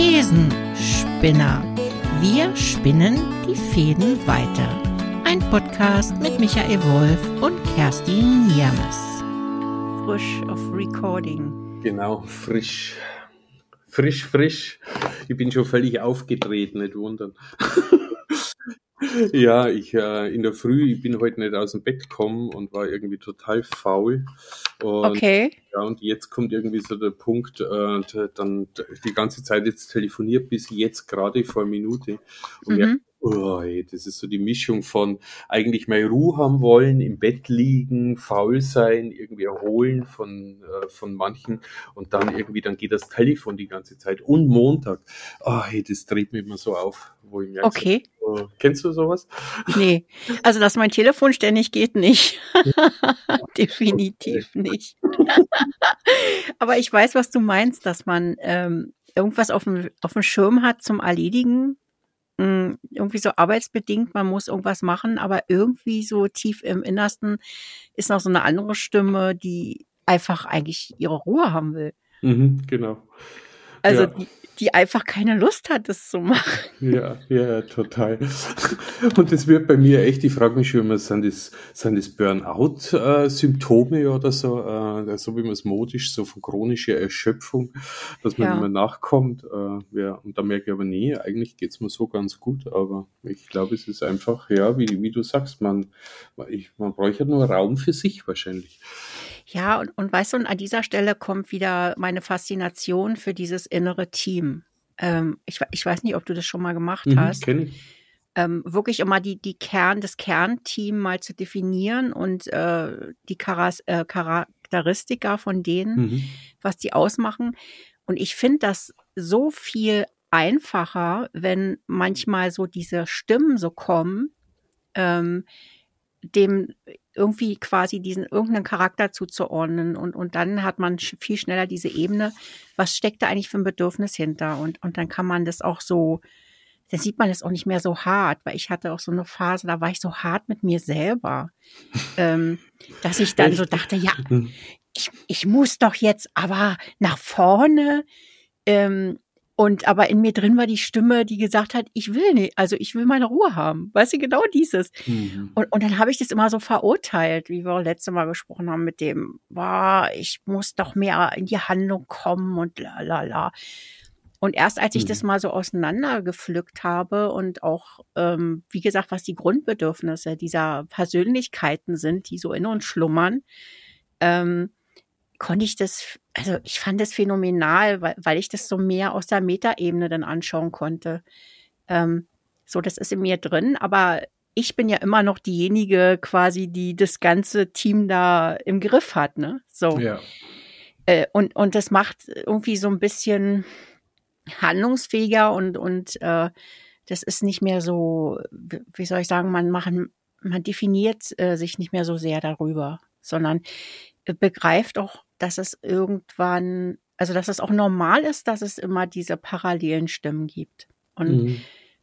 Thesenspinner. Wir spinnen die Fäden weiter. Ein Podcast mit Michael Wolf und Kerstin Niermes. Frisch auf Recording. Genau, frisch. Frisch, frisch. Ich bin schon völlig aufgedreht, nicht wundern. Ja, ich äh, in der Früh, ich bin heute nicht aus dem Bett gekommen und war irgendwie total faul. Und, okay. Ja, und jetzt kommt irgendwie so der Punkt, äh, dann die ganze Zeit jetzt telefoniert bis jetzt gerade vor einer Minute. Und mhm. ja, oh, ey, das ist so die Mischung von eigentlich mal Ruhe haben wollen, im Bett liegen, faul sein, irgendwie erholen von, äh, von manchen und dann irgendwie, dann geht das Telefon die ganze Zeit. Und Montag, oh, ey, das dreht mich immer so auf, wo ich merke, okay. so, kennst du sowas? Nee, also dass mein Telefon ständig geht, nicht. Definitiv nicht. Aber ich weiß, was du meinst, dass man ähm, irgendwas auf dem, auf dem Schirm hat zum Erledigen hm, irgendwie so arbeitsbedingt, man muss irgendwas machen, aber irgendwie so tief im Innersten ist noch so eine andere Stimme, die einfach eigentlich ihre Ruhe haben will. Mhm, genau. Also ja. die, die einfach keine Lust hat, das zu machen. Ja, ja, total. Und das wird bei mir echt, ich frage mich schon immer, sind das, sind das Burnout-Symptome oder so, äh, so wie man es modisch, so von chronischer Erschöpfung, dass man ja. immer nachkommt. Äh, ja, und da merke ich aber, nee, eigentlich geht's mir so ganz gut, aber ich glaube, es ist einfach, ja, wie, wie du sagst, man, ich, man bräuchte nur Raum für sich wahrscheinlich. Ja, und, und weißt du, und an dieser Stelle kommt wieder meine Faszination für dieses innere Team. Ähm, ich, ich weiß nicht, ob du das schon mal gemacht mhm, hast. Kenn ich. Ähm, wirklich immer die, die Kern, das Kernteam mal zu definieren und äh, die Charas, äh, Charakteristika von denen, mhm. was die ausmachen. Und ich finde das so viel einfacher, wenn manchmal so diese Stimmen so kommen, ähm, dem irgendwie quasi diesen irgendeinen Charakter zuzuordnen. Und, und dann hat man viel schneller diese Ebene, was steckt da eigentlich für ein Bedürfnis hinter? Und, und dann kann man das auch so, dann sieht man das auch nicht mehr so hart, weil ich hatte auch so eine Phase, da war ich so hart mit mir selber, ähm, dass ich dann so dachte, ja, ich, ich muss doch jetzt aber nach vorne, ähm, und aber in mir drin war die Stimme, die gesagt hat, ich will nicht, also ich will meine Ruhe haben. Weißt du, genau dieses. Mhm. Und, und dann habe ich das immer so verurteilt, wie wir letzte Mal gesprochen haben mit dem, boah, ich muss doch mehr in die Handlung kommen und la la la. Und erst als ich mhm. das mal so auseinandergepflückt habe und auch, ähm, wie gesagt, was die Grundbedürfnisse dieser Persönlichkeiten sind, die so in uns schlummern, ähm, konnte ich das, also ich fand das phänomenal, weil, weil ich das so mehr aus der Metaebene dann anschauen konnte. Ähm, so, das ist in mir drin, aber ich bin ja immer noch diejenige quasi, die das ganze Team da im Griff hat, ne? So. Ja. Äh, und, und das macht irgendwie so ein bisschen handlungsfähiger und, und äh, das ist nicht mehr so, wie soll ich sagen, man machen, man definiert äh, sich nicht mehr so sehr darüber, sondern begreift auch dass es irgendwann, also dass es auch normal ist, dass es immer diese parallelen Stimmen gibt. Und, mhm.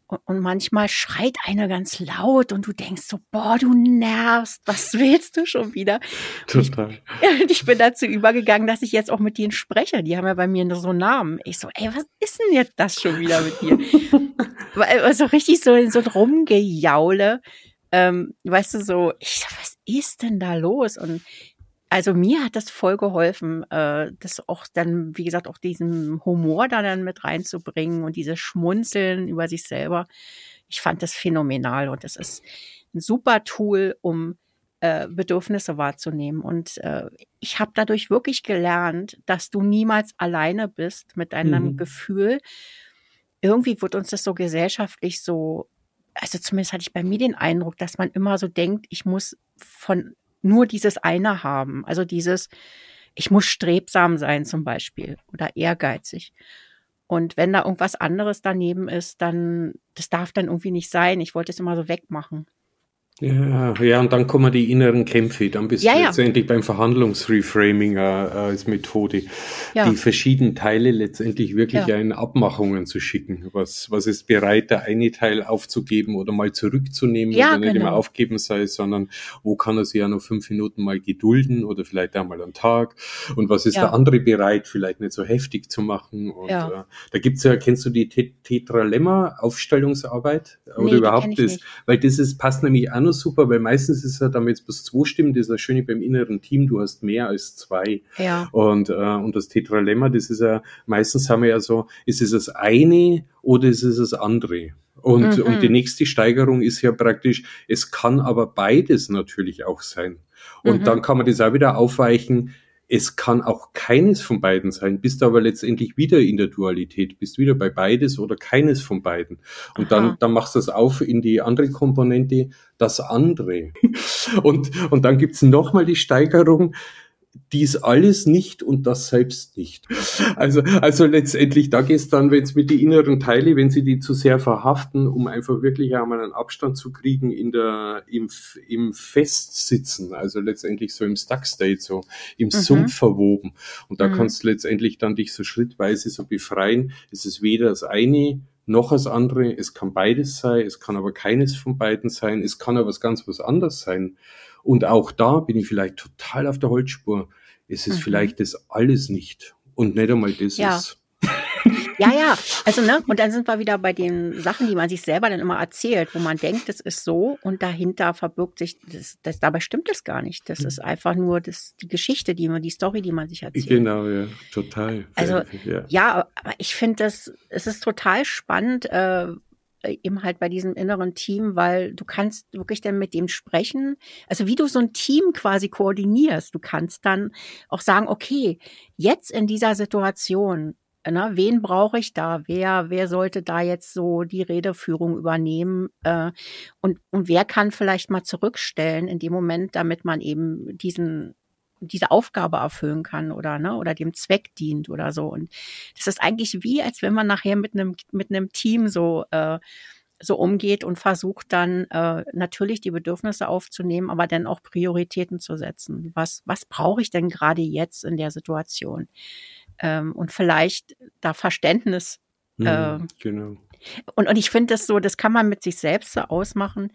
und, und, manchmal schreit einer ganz laut und du denkst so, boah, du nervst, was willst du schon wieder? Total. Ich, ich, bin dazu übergegangen, dass ich jetzt auch mit denen spreche. Die haben ja bei mir so Namen. Ich so, ey, was ist denn jetzt das schon wieder mit dir? also richtig so, so ein Rumgejaule. Ähm, weißt du, so, ich so, was ist denn da los? Und also mir hat das voll geholfen, äh, das auch dann, wie gesagt, auch diesen Humor da dann mit reinzubringen und dieses Schmunzeln über sich selber. Ich fand das phänomenal und das ist ein super Tool, um äh, Bedürfnisse wahrzunehmen. Und äh, ich habe dadurch wirklich gelernt, dass du niemals alleine bist mit deinem mhm. Gefühl. Irgendwie wird uns das so gesellschaftlich so, also zumindest hatte ich bei mir den Eindruck, dass man immer so denkt, ich muss von nur dieses eine haben. Also dieses, ich muss strebsam sein zum Beispiel oder ehrgeizig. Und wenn da irgendwas anderes daneben ist, dann, das darf dann irgendwie nicht sein. Ich wollte es immer so wegmachen. Ja, ja, und dann kommen die inneren Kämpfe. Dann bist ja, du letztendlich ja. beim Verhandlungsreframing äh, als Methode, ja. die verschiedenen Teile letztendlich wirklich in Abmachungen zu schicken. Was, was ist bereit, der eine Teil aufzugeben oder mal zurückzunehmen ja, oder nicht genau. immer aufgeben sei, sondern wo kann er sich ja noch fünf Minuten mal gedulden oder vielleicht einmal am Tag? Und was ist der andere bereit, vielleicht nicht so heftig zu machen? Und äh, da gibt's ja, kennst du die Tetralemma Aufstellungsarbeit? Oder nee, überhaupt das? Weil das ist, passt nämlich auch noch super, weil meistens ist ja damit bloß zwei Stimmen, das ist das Schöne beim inneren Team, du hast mehr als zwei. Ja. Und, äh, und das Tetralemma, das ist ja, meistens haben wir ja so, ist es das eine oder ist es das andere? Und, mhm. und die nächste Steigerung ist ja praktisch, es kann aber beides natürlich auch sein. Und mhm. dann kann man das auch wieder aufweichen, es kann auch keines von beiden sein, bist aber letztendlich wieder in der Dualität, bist wieder bei beides oder keines von beiden. Und dann, dann machst du das auf in die andere Komponente, das andere. Und, und dann gibt's nochmal die Steigerung, dies alles nicht und das selbst nicht. Also, also letztendlich, da geht's dann, wenn es mit die inneren Teile, wenn sie die zu sehr verhaften, um einfach wirklich einmal einen Abstand zu kriegen in der, im, im Festsitzen, also letztendlich so im Stuck State, so im mhm. Sumpf verwoben. Und da mhm. kannst du letztendlich dann dich so schrittweise so befreien. Es ist weder das eine noch das andere. Es kann beides sein. Es kann aber keines von beiden sein. Es kann aber was ganz was anderes sein. Und auch da bin ich vielleicht total auf der Holzspur. Es ist mhm. vielleicht das alles nicht und nicht einmal das ja. ist. Ja, ja, also ne, und dann sind wir wieder bei den Sachen, die man sich selber dann immer erzählt, wo man denkt, das ist so und dahinter verbirgt sich, das, das dabei stimmt es gar nicht. Das ist einfach nur das, die Geschichte, die man, die Story, die man sich erzählt. Genau, ja, total. Also ja, ja aber ich finde das, es ist total spannend, äh, eben halt bei diesem inneren Team, weil du kannst wirklich dann mit dem sprechen. Also wie du so ein Team quasi koordinierst. Du kannst dann auch sagen, okay, jetzt in dieser Situation, ne, wen brauche ich da? Wer, wer sollte da jetzt so die Redeführung übernehmen? Äh, und, und wer kann vielleicht mal zurückstellen in dem Moment, damit man eben diesen diese Aufgabe erfüllen kann oder ne oder dem Zweck dient oder so und das ist eigentlich wie als wenn man nachher mit einem mit einem Team so äh, so umgeht und versucht dann äh, natürlich die Bedürfnisse aufzunehmen, aber dann auch Prioritäten zu setzen. Was was brauche ich denn gerade jetzt in der Situation? Ähm, und vielleicht da Verständnis. Äh, genau. Und und ich finde das so, das kann man mit sich selbst so ausmachen.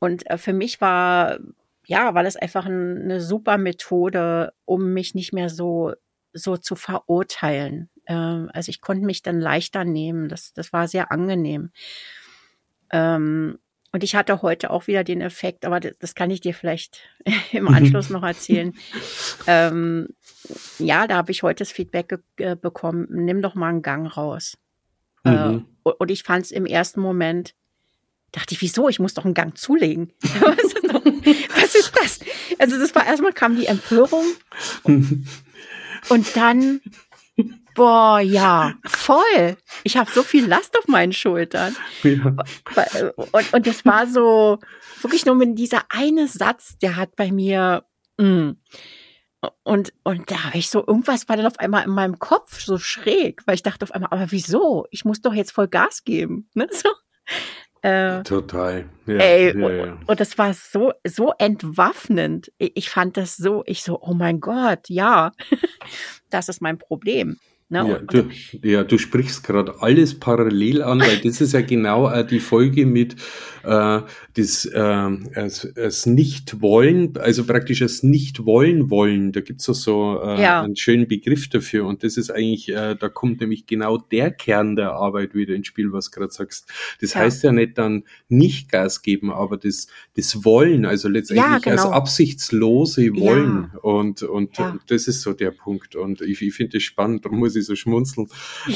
Und äh, für mich war ja, weil es einfach ein, eine super Methode, um mich nicht mehr so, so zu verurteilen. Ähm, also ich konnte mich dann leichter nehmen. Das, das war sehr angenehm. Ähm, und ich hatte heute auch wieder den Effekt, aber das, das kann ich dir vielleicht im mhm. Anschluss noch erzählen. ähm, ja, da habe ich heute das Feedback äh, bekommen, nimm doch mal einen Gang raus. Äh, mhm. Äh, und ich fand es im ersten Moment, dachte ich, wieso? Ich muss doch einen Gang zulegen. Was ist das? Also das war erstmal kam die Empörung und dann boah, ja, voll. Ich habe so viel Last auf meinen Schultern. Ja. Und, und das war so wirklich nur mit dieser eine Satz, der hat bei mir mm. und und da habe ich so irgendwas war dann auf einmal in meinem Kopf so schräg, weil ich dachte auf einmal, aber wieso? Ich muss doch jetzt voll Gas geben, ne? So. Äh, Total. Ja, ey, ja, ja. Und, und das war so, so entwaffnend. Ich fand das so, ich so, oh mein Gott, ja, das ist mein Problem. Ne? Ja, du, ja, du sprichst gerade alles parallel an, weil das ist ja genau äh, die Folge mit äh, das äh, es, es nicht wollen, also praktisch das nicht wollen wollen. Da gibt's es so äh, ja. einen schönen Begriff dafür und das ist eigentlich, äh, da kommt nämlich genau der Kern der Arbeit wieder ins Spiel, was du gerade sagst. Das ja. heißt ja nicht dann nicht Gas geben, aber das das Wollen, also letztendlich ja, genau. als absichtslose Wollen und und, und das ist so der Punkt und ich, ich finde das spannend, darum muss ich so schmunzeln,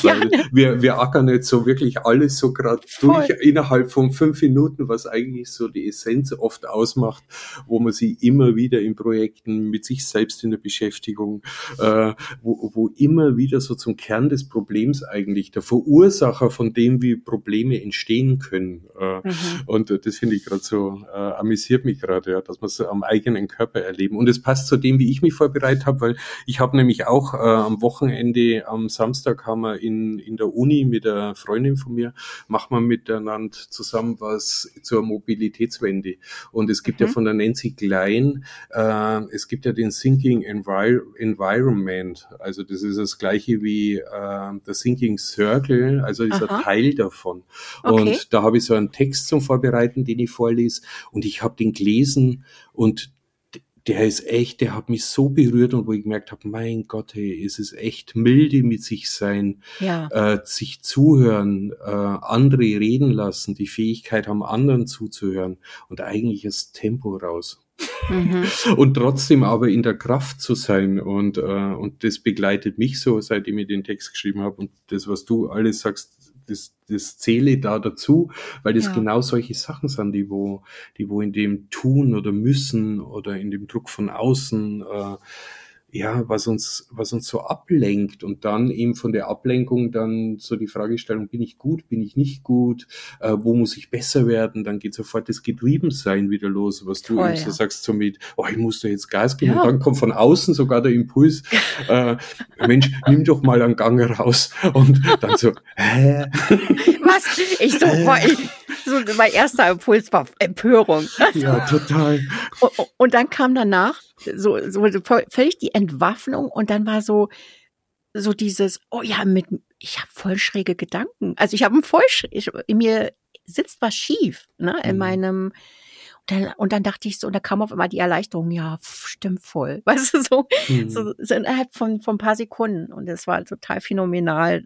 weil wir wir ackern jetzt so wirklich alles so gerade durch innerhalb von fünf Minuten Minuten, was eigentlich so die Essenz oft ausmacht, wo man sie immer wieder in Projekten mit sich selbst in der Beschäftigung, äh, wo, wo immer wieder so zum Kern des Problems eigentlich der Verursacher von dem, wie Probleme entstehen können. Äh, mhm. Und das finde ich gerade so, äh, amüsiert mich gerade, ja, dass wir es am eigenen Körper erleben. Und es passt zu dem, wie ich mich vorbereitet habe, weil ich habe nämlich auch äh, am Wochenende am Samstag haben wir in, in der Uni mit der Freundin von mir, machen wir miteinander zusammen was zur Mobilitätswende. Und es gibt mhm. ja von der Nancy Klein, äh, es gibt ja den Thinking Envir Environment. Also das ist das gleiche wie äh, der Thinking Circle, also dieser Aha. Teil davon. Okay. Und da habe ich so einen Text zum Vorbereiten, den ich vorlese. Und ich habe den gelesen und der ist echt, der hat mich so berührt und wo ich gemerkt habe, mein Gott, hey, es ist echt milde mit sich sein, ja. äh, sich zuhören, äh, andere reden lassen, die Fähigkeit haben, anderen zuzuhören und eigentlich das Tempo raus. Mhm. Und trotzdem aber in der Kraft zu sein und, äh, und das begleitet mich so, seitdem ich den Text geschrieben habe und das, was du alles sagst, das, das zähle da dazu, weil das ja. genau solche Sachen sind, die wo, die wo in dem tun oder müssen oder in dem Druck von außen äh, ja, was uns, was uns so ablenkt und dann eben von der Ablenkung dann so die Fragestellung, bin ich gut, bin ich nicht gut, äh, wo muss ich besser werden, dann geht sofort das Getriebensein wieder los, was du Voll, eben so sagst, so mit, oh, ich muss da jetzt Gas geben ja. und dann kommt von außen sogar der Impuls, äh, Mensch, nimm doch mal einen Gang raus und dann so, hä? Was? Ich so, äh. ich, so mein erster Impuls war Empörung. Ja, total. Und, und dann kam danach so, so völlig die Entwaffnung und dann war so, so dieses, oh ja, mit, ich habe voll schräge Gedanken. Also ich habe ein voll schräg, in mir sitzt was schief, ne, in mhm. meinem, und dann, und dann dachte ich so, und da kam auf einmal die Erleichterung, ja, stimmt voll. Weißt du, so, mhm. so, so innerhalb von, von ein paar Sekunden. Und das war total phänomenal.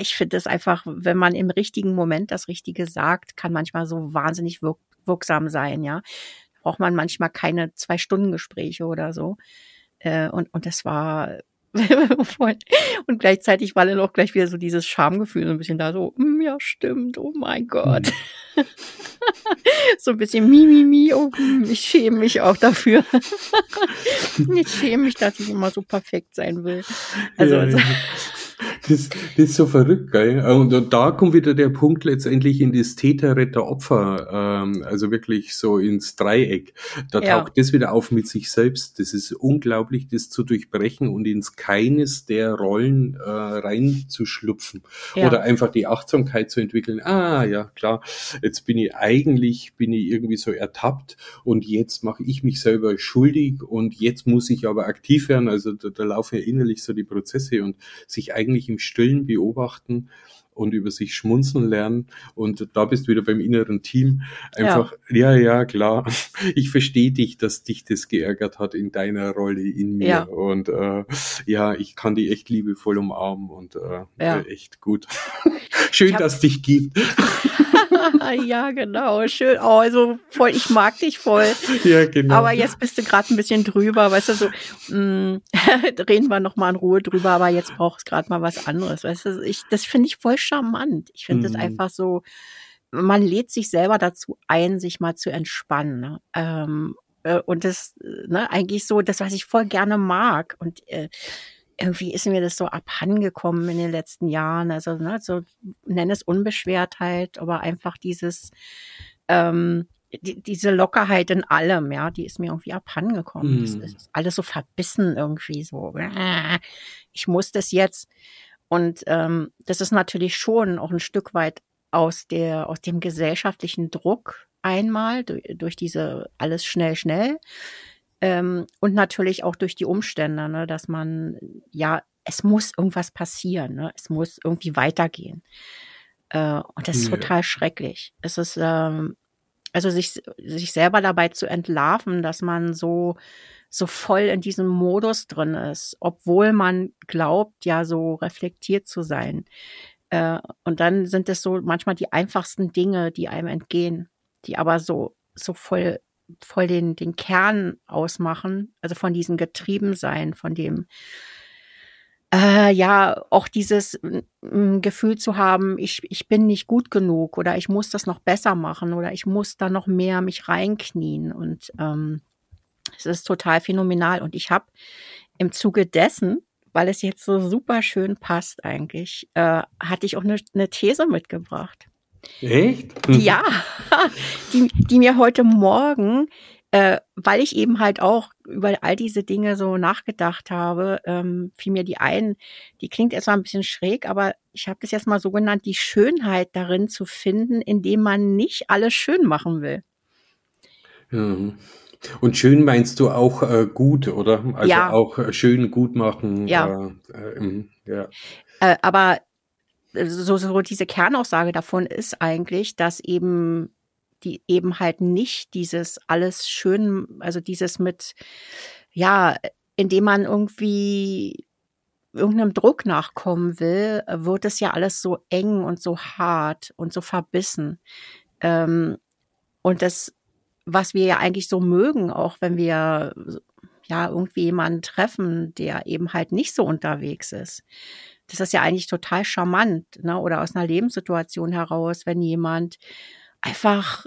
Ich finde das einfach, wenn man im richtigen Moment das Richtige sagt, kann manchmal so wahnsinnig wirk wirksam sein, ja braucht man manchmal keine zwei Stunden Gespräche oder so. Äh, und, und das war. Und gleichzeitig war dann auch gleich wieder so dieses Schamgefühl so ein bisschen da, so, mm, ja, stimmt, oh mein Gott. Mhm. so ein bisschen mi, mi, mi, oh, hm, ich schäme mich auch dafür. ich schäme mich, dass ich immer so perfekt sein will. Also, ja, ja. Das, das ist so verrückt, gell? Und, und da kommt wieder der Punkt letztendlich in das Täter, Retter, Opfer, ähm, also wirklich so ins Dreieck. Da ja. taucht das wieder auf mit sich selbst. Das ist unglaublich, das zu durchbrechen und ins keines der Rollen äh, reinzuschlupfen. Ja. Oder einfach die Achtsamkeit zu entwickeln. Ah, ja, klar, jetzt bin ich eigentlich, bin ich irgendwie so ertappt und jetzt mache ich mich selber schuldig und jetzt muss ich aber aktiv werden. Also da, da laufen ja innerlich so die Prozesse und sich eigentlich im Stillen beobachten und über sich schmunzeln lernen. Und da bist du wieder beim inneren Team. Einfach, ja, ja, ja klar, ich verstehe dich, dass dich das geärgert hat in deiner Rolle in mir. Ja. Und äh, ja, ich kann die echt liebevoll umarmen und äh, ja. echt gut. Schön, dass es dich gibt. ja, genau. Schön. Oh, also voll, ich mag dich voll. Ja, genau. Aber jetzt bist du gerade ein bisschen drüber, weißt du, so, mh, mm, reden wir noch mal in Ruhe drüber, aber jetzt braucht es gerade mal was anderes. Weißt du, ich, das finde ich voll charmant. Ich finde es mhm. einfach so, man lädt sich selber dazu ein, sich mal zu entspannen. Ne? Ähm, äh, und das, ne, eigentlich so, das, was ich voll gerne mag. Und äh, irgendwie ist mir das so abhandengekommen in den letzten Jahren. Also, ne, so nenne es Unbeschwertheit, aber einfach dieses, ähm, die, diese Lockerheit in allem, ja, die ist mir irgendwie abhandengekommen. Mm. Das ist alles so verbissen irgendwie so. Ich muss das jetzt. Und ähm, das ist natürlich schon auch ein Stück weit aus der, aus dem gesellschaftlichen Druck einmal, durch, durch diese alles schnell, schnell. Ähm, und natürlich auch durch die Umstände, ne, dass man, ja, es muss irgendwas passieren, ne? es muss irgendwie weitergehen. Äh, und das ist ja. total schrecklich. Es ist, ähm, also sich, sich selber dabei zu entlarven, dass man so, so voll in diesem Modus drin ist, obwohl man glaubt, ja, so reflektiert zu sein. Äh, und dann sind es so manchmal die einfachsten Dinge, die einem entgehen, die aber so, so voll voll den, den Kern ausmachen, also von diesem Getriebensein, von dem, äh, ja, auch dieses äh, Gefühl zu haben, ich, ich bin nicht gut genug oder ich muss das noch besser machen oder ich muss da noch mehr mich reinknien und ähm, es ist total phänomenal und ich habe im Zuge dessen, weil es jetzt so super schön passt eigentlich, äh, hatte ich auch eine, eine These mitgebracht. Echt? Ja, die, die mir heute Morgen äh, weil ich eben halt auch über all diese Dinge so nachgedacht habe, ähm, fiel mir die ein, die klingt erstmal ein bisschen schräg, aber ich habe das jetzt mal so genannt, die Schönheit darin zu finden, indem man nicht alles schön machen will. Ja. Und schön meinst du auch äh, gut, oder? Also ja. auch äh, schön gut machen. Ja. Äh, äh, ja. Äh, aber so, so diese Kernaussage davon ist eigentlich, dass eben die eben halt nicht dieses alles schön, also dieses mit, ja, indem man irgendwie irgendeinem Druck nachkommen will, wird es ja alles so eng und so hart und so verbissen. Ähm, und das, was wir ja eigentlich so mögen, auch wenn wir ja irgendwie jemanden treffen, der eben halt nicht so unterwegs ist. Das ist ja eigentlich total charmant, ne? Oder aus einer Lebenssituation heraus, wenn jemand einfach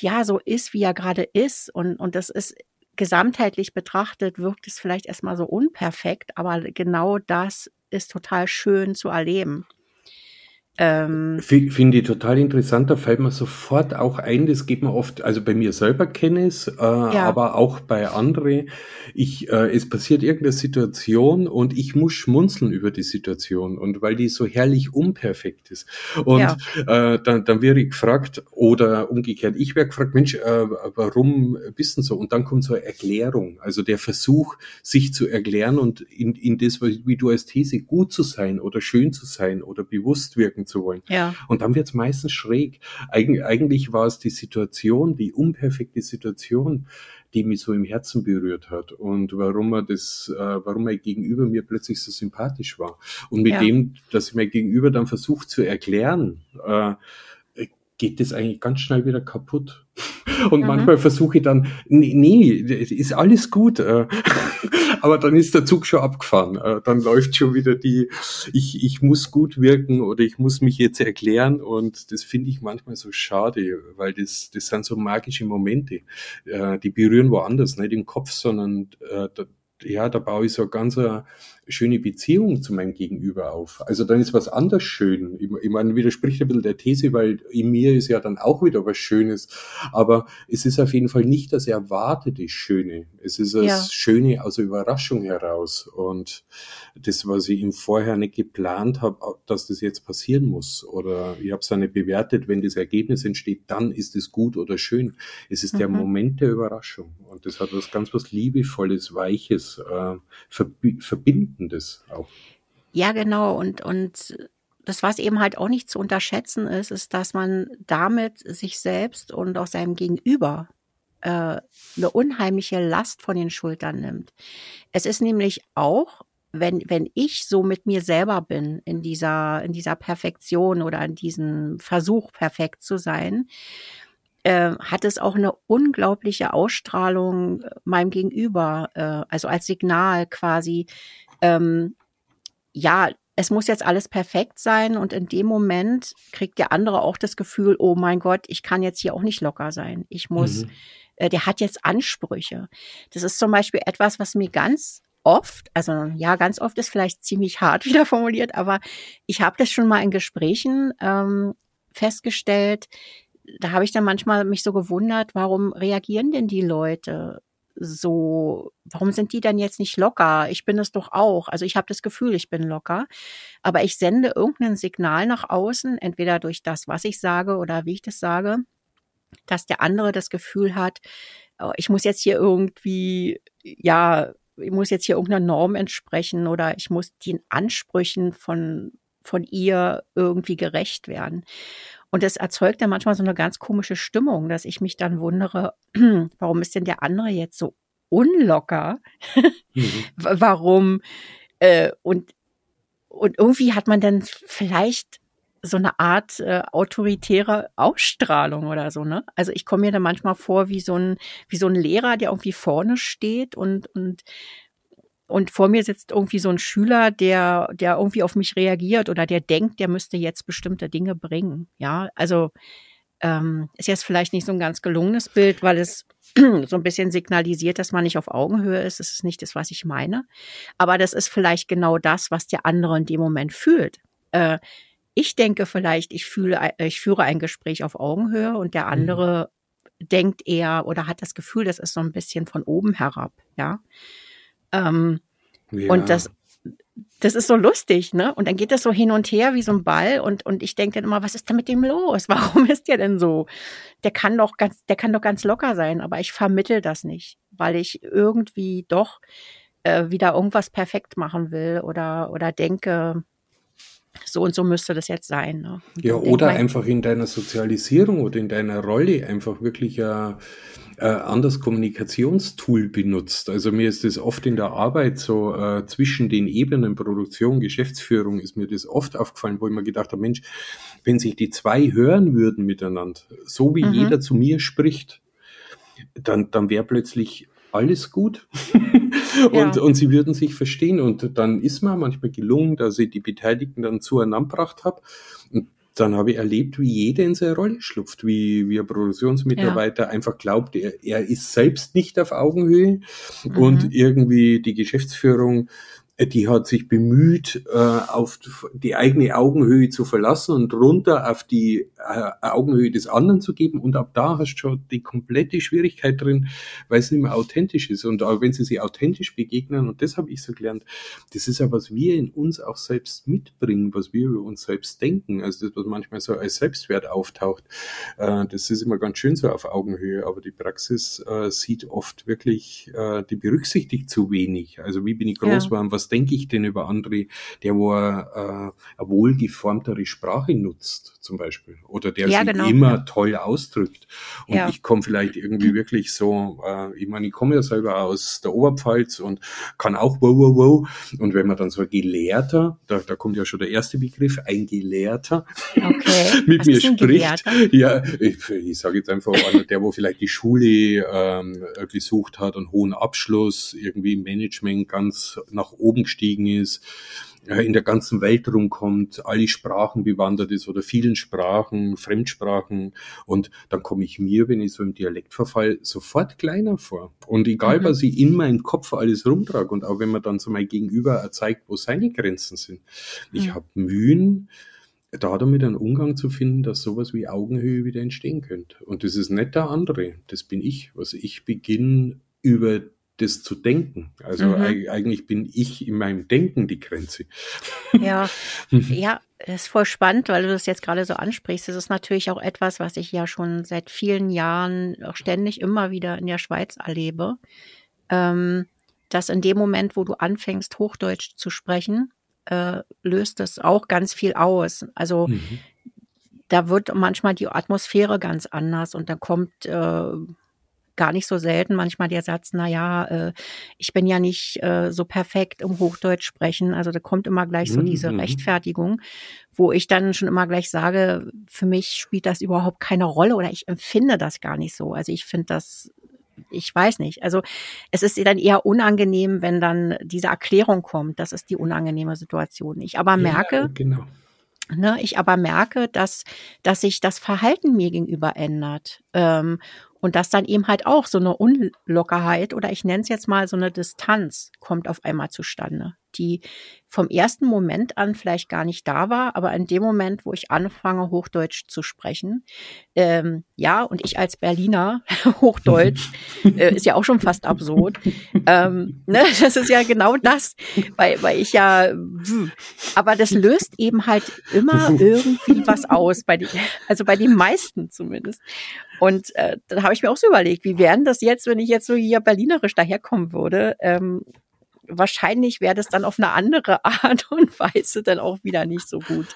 ja so ist, wie er gerade ist und und das ist gesamtheitlich betrachtet wirkt es vielleicht erstmal so unperfekt, aber genau das ist total schön zu erleben. Ähm, Finde ich total interessant, da fällt mir sofort auch ein, das geht mir oft, also bei mir selber kenne es, äh, ja. aber auch bei anderen. Ich, äh, es passiert irgendeine Situation und ich muss schmunzeln über die Situation und weil die so herrlich unperfekt ist. Und ja. äh, dann, dann werde ich gefragt, oder umgekehrt, ich werde gefragt, Mensch, äh, warum bist du so? Und dann kommt so eine Erklärung, also der Versuch, sich zu erklären und in, in das, wie du als These gut zu sein oder schön zu sein oder bewusst wirken zu wollen. Ja. Und dann wird es meistens schräg. Eig eigentlich war es die Situation, die unperfekte Situation, die mich so im Herzen berührt hat und warum er das, äh, warum er gegenüber mir plötzlich so sympathisch war. Und mit ja. dem, dass ich mir gegenüber dann versucht zu erklären, äh, geht das eigentlich ganz schnell wieder kaputt. Und mhm. manchmal versuche ich dann, nee, nee, ist alles gut. Äh. Aber dann ist der Zug schon abgefahren. Äh, dann läuft schon wieder die, ich, ich muss gut wirken oder ich muss mich jetzt erklären. Und das finde ich manchmal so schade, weil das, das sind so magische Momente. Äh, die berühren woanders, nicht im Kopf, sondern ja, da baue ich so ganz eine schöne Beziehung zu meinem Gegenüber auf. Also dann ist was anders schön. Ich, ich meine, widerspricht ein bisschen der These, weil in mir ist ja dann auch wieder was Schönes. Aber es ist auf jeden Fall nicht das erwartete Schöne. Es ist das ja. Schöne aus der Überraschung heraus. Und das, was ich im Vorher nicht geplant habe, dass das jetzt passieren muss. Oder ich habe es dann nicht bewertet, wenn das Ergebnis entsteht, dann ist es gut oder schön. Es ist mhm. der Moment der Überraschung. Und das hat was ganz was Liebevolles, Weiches, äh, Verbindendes auch. Ja, genau. Und, und das, was eben halt auch nicht zu unterschätzen ist, ist, dass man damit sich selbst und auch seinem Gegenüber äh, eine unheimliche Last von den Schultern nimmt. Es ist nämlich auch, wenn, wenn ich so mit mir selber bin, in dieser, in dieser Perfektion oder in diesem Versuch, perfekt zu sein, äh, hat es auch eine unglaubliche Ausstrahlung äh, meinem Gegenüber, äh, also als Signal quasi, ähm, ja, es muss jetzt alles perfekt sein und in dem Moment kriegt der andere auch das Gefühl, oh mein Gott, ich kann jetzt hier auch nicht locker sein. Ich muss, mhm. äh, der hat jetzt Ansprüche. Das ist zum Beispiel etwas, was mir ganz oft, also ja, ganz oft ist vielleicht ziemlich hart wieder formuliert, aber ich habe das schon mal in Gesprächen ähm, festgestellt, da habe ich dann manchmal mich so gewundert, warum reagieren denn die Leute so, warum sind die dann jetzt nicht locker? Ich bin es doch auch. Also ich habe das Gefühl, ich bin locker, aber ich sende irgendein Signal nach außen, entweder durch das, was ich sage oder wie ich das sage, dass der andere das Gefühl hat, oh, ich muss jetzt hier irgendwie, ja, ich muss jetzt hier irgendeiner Norm entsprechen oder ich muss den Ansprüchen von von ihr irgendwie gerecht werden. Und das erzeugt dann manchmal so eine ganz komische Stimmung, dass ich mich dann wundere, warum ist denn der andere jetzt so unlocker? Mhm. warum? Äh, und, und irgendwie hat man dann vielleicht so eine Art äh, autoritäre Ausstrahlung oder so, ne? Also ich komme mir dann manchmal vor wie so ein wie so ein Lehrer, der irgendwie vorne steht und und und vor mir sitzt irgendwie so ein Schüler, der, der irgendwie auf mich reagiert oder der denkt, der müsste jetzt bestimmte Dinge bringen. Ja, also ähm, ist jetzt vielleicht nicht so ein ganz gelungenes Bild, weil es so ein bisschen signalisiert, dass man nicht auf Augenhöhe ist. Das ist nicht das, was ich meine. Aber das ist vielleicht genau das, was der andere in dem Moment fühlt. Äh, ich denke vielleicht, ich fühle, ich führe ein Gespräch auf Augenhöhe und der mhm. andere denkt er oder hat das Gefühl, das ist so ein bisschen von oben herab, ja. Ähm, ja. Und das, das ist so lustig, ne? Und dann geht das so hin und her wie so ein Ball und, und ich denke dann immer, was ist denn mit dem los? Warum ist der denn so? Der kann doch ganz, der kann doch ganz locker sein, aber ich vermittel das nicht, weil ich irgendwie doch äh, wieder irgendwas perfekt machen will oder, oder denke, so und so müsste das jetzt sein. Ne? Ja, oder einfach in deiner Sozialisierung oder in deiner Rolle einfach wirklich ein, ein anderes Kommunikationstool benutzt. Also mir ist das oft in der Arbeit so äh, zwischen den Ebenen Produktion, Geschäftsführung ist mir das oft aufgefallen, wo ich mir gedacht habe, Mensch, wenn sich die zwei hören würden miteinander, so wie mhm. jeder zu mir spricht, dann, dann wäre plötzlich alles gut. und, ja. und sie würden sich verstehen. Und dann ist mir manchmal gelungen, dass ich die Beteiligten dann zueinander gebracht habe. Und dann habe ich erlebt, wie jeder in seine Rolle schlupft, wie, wie ein Produktionsmitarbeiter ja. einfach glaubt, er, er ist selbst nicht auf Augenhöhe mhm. und irgendwie die Geschäftsführung die hat sich bemüht, äh, auf die eigene Augenhöhe zu verlassen und runter auf die äh, Augenhöhe des anderen zu geben. Und ab da hast du schon die komplette Schwierigkeit drin, weil es nicht mehr authentisch ist. Und auch wenn sie sich authentisch begegnen, und das habe ich so gelernt, das ist ja, was wir in uns auch selbst mitbringen, was wir über uns selbst denken. Also das, was manchmal so als Selbstwert auftaucht, äh, das ist immer ganz schön so auf Augenhöhe, aber die Praxis sieht oft wirklich, die berücksichtigt zu wenig. Also wie bin ich groß ja. geworden, was denke ich denn über andere, der wo äh, eine wohlgeformtere Sprache nutzt, zum Beispiel, oder der ja, sich genau. immer toll ausdrückt. Und ja. ich komme vielleicht irgendwie wirklich so, äh, ich meine, ich komme ja selber aus der Oberpfalz und kann auch wow, wow, wow. Und wenn man dann so ein Gelehrter, da, da kommt ja schon der erste Begriff, ein Gelehrter, okay. mit Was mir spricht. Ja, ich, ich sage jetzt einfach einer, der, wo vielleicht die Schule ähm, besucht hat und hohen Abschluss, irgendwie im Management ganz nach oben gestiegen ist, in der ganzen Welt rumkommt, alle Sprachen bewandert ist oder vielen Sprachen, Fremdsprachen und dann komme ich mir, wenn ich so im Dialekt verfall, sofort kleiner vor. Und egal, mhm. was ich in meinem Kopf alles rumtrage und auch wenn man dann so mein Gegenüber zeigt, wo seine Grenzen sind, mhm. ich habe Mühen, da damit einen Umgang zu finden, dass sowas wie Augenhöhe wieder entstehen könnte. Und das ist nicht der andere, das bin ich. Also ich beginne über das zu denken. Also mhm. eigentlich bin ich in meinem Denken die Grenze. Ja, ja, das ist voll spannend, weil du das jetzt gerade so ansprichst. Das ist natürlich auch etwas, was ich ja schon seit vielen Jahren auch ständig immer wieder in der Schweiz erlebe. Ähm, dass in dem Moment, wo du anfängst, Hochdeutsch zu sprechen, äh, löst das auch ganz viel aus. Also mhm. da wird manchmal die Atmosphäre ganz anders und da kommt äh, gar nicht so selten manchmal der Satz, na ja, äh, ich bin ja nicht äh, so perfekt im Hochdeutsch sprechen. Also da kommt immer gleich so diese mhm. Rechtfertigung, wo ich dann schon immer gleich sage, für mich spielt das überhaupt keine Rolle oder ich empfinde das gar nicht so. Also ich finde das ich weiß nicht. Also es ist dann eher unangenehm, wenn dann diese Erklärung kommt. Das ist die unangenehme Situation. Ich aber merke, ja, genau. Ne, ich aber merke, dass, dass sich das Verhalten mir gegenüber ändert. Ähm, und dass dann eben halt auch so eine Unlockerheit oder ich nenne es jetzt mal so eine Distanz kommt auf einmal zustande, die vom ersten Moment an vielleicht gar nicht da war, aber in dem Moment, wo ich anfange, Hochdeutsch zu sprechen, ähm, ja, und ich als Berliner, Hochdeutsch, äh, ist ja auch schon fast absurd. Ähm, ne, das ist ja genau das, weil, weil ich ja, aber das löst eben halt immer irgendwie was aus, bei den, also bei den meisten zumindest. Und äh, dann habe ich mir auch so überlegt, wie wären das jetzt, wenn ich jetzt so hier berlinerisch daherkommen würde? Ähm, wahrscheinlich wäre das dann auf eine andere Art und Weise dann auch wieder nicht so gut.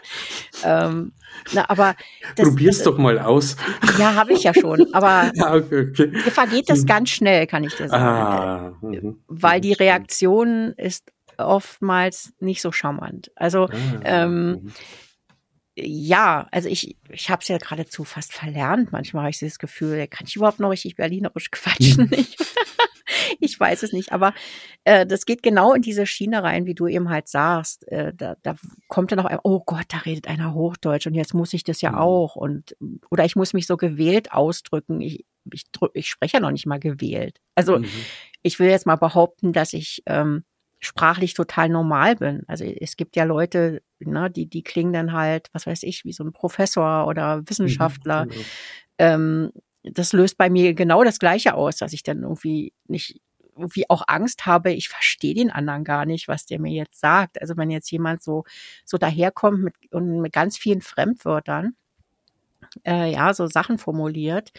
Ähm, na, aber das, Probier's äh, doch mal aus. Ja, habe ich ja schon. Aber ja, okay, okay. vergeht das ganz schnell, kann ich dir sagen. Ah, mh, weil die Reaktion ist oftmals nicht so charmant. Also ah, ähm, mhm ja, also ich, ich habe es ja geradezu fast verlernt. Manchmal habe ich das Gefühl, kann ich überhaupt noch richtig berlinerisch quatschen? Mhm. ich, ich weiß es nicht, aber äh, das geht genau in diese Schiene rein, wie du eben halt sagst. Äh, da, da kommt dann auch, oh Gott, da redet einer Hochdeutsch und jetzt muss ich das ja mhm. auch und oder ich muss mich so gewählt ausdrücken. Ich, ich, ich spreche ja noch nicht mal gewählt. Also mhm. ich will jetzt mal behaupten, dass ich ähm, sprachlich total normal bin. Also es gibt ja Leute, ne, die, die klingen dann halt, was weiß ich, wie so ein Professor oder Wissenschaftler. Mhm, genau. ähm, das löst bei mir genau das Gleiche aus, dass ich dann irgendwie nicht irgendwie auch Angst habe, ich verstehe den anderen gar nicht, was der mir jetzt sagt. Also wenn jetzt jemand so, so daherkommt mit, und mit ganz vielen Fremdwörtern, äh, ja, so Sachen formuliert,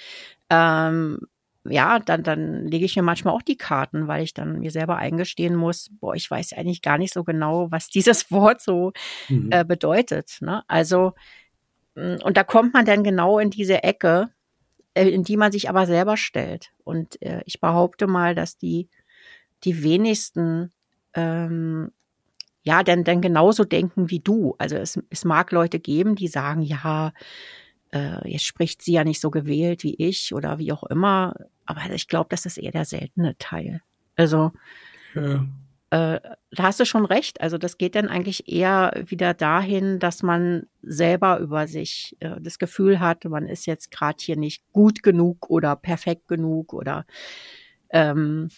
ähm, ja, dann, dann lege ich mir manchmal auch die Karten, weil ich dann mir selber eingestehen muss, boah, ich weiß eigentlich gar nicht so genau, was dieses Wort so mhm. äh, bedeutet. Ne? Also, mm, und da kommt man dann genau in diese Ecke, äh, in die man sich aber selber stellt. Und äh, ich behaupte mal, dass die, die wenigsten ähm, ja dann, dann genauso denken wie du. Also es, es mag Leute geben, die sagen, ja, äh, jetzt spricht sie ja nicht so gewählt wie ich oder wie auch immer. Aber ich glaube, das ist eher der seltene Teil. Also ja. äh, da hast du schon recht. Also das geht dann eigentlich eher wieder dahin, dass man selber über sich äh, das Gefühl hat, man ist jetzt gerade hier nicht gut genug oder perfekt genug oder ähm,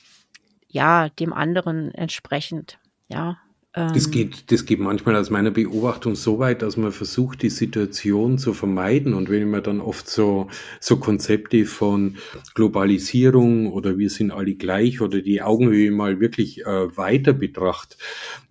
ja, dem anderen entsprechend. Ja, das ähm. geht, das geht manchmal aus meiner Beobachtung so weit, dass man versucht, die Situation zu vermeiden. Und wenn man dann oft so, so Konzepte von Globalisierung oder wir sind alle gleich oder die Augenhöhe mal wirklich äh, weiter betracht,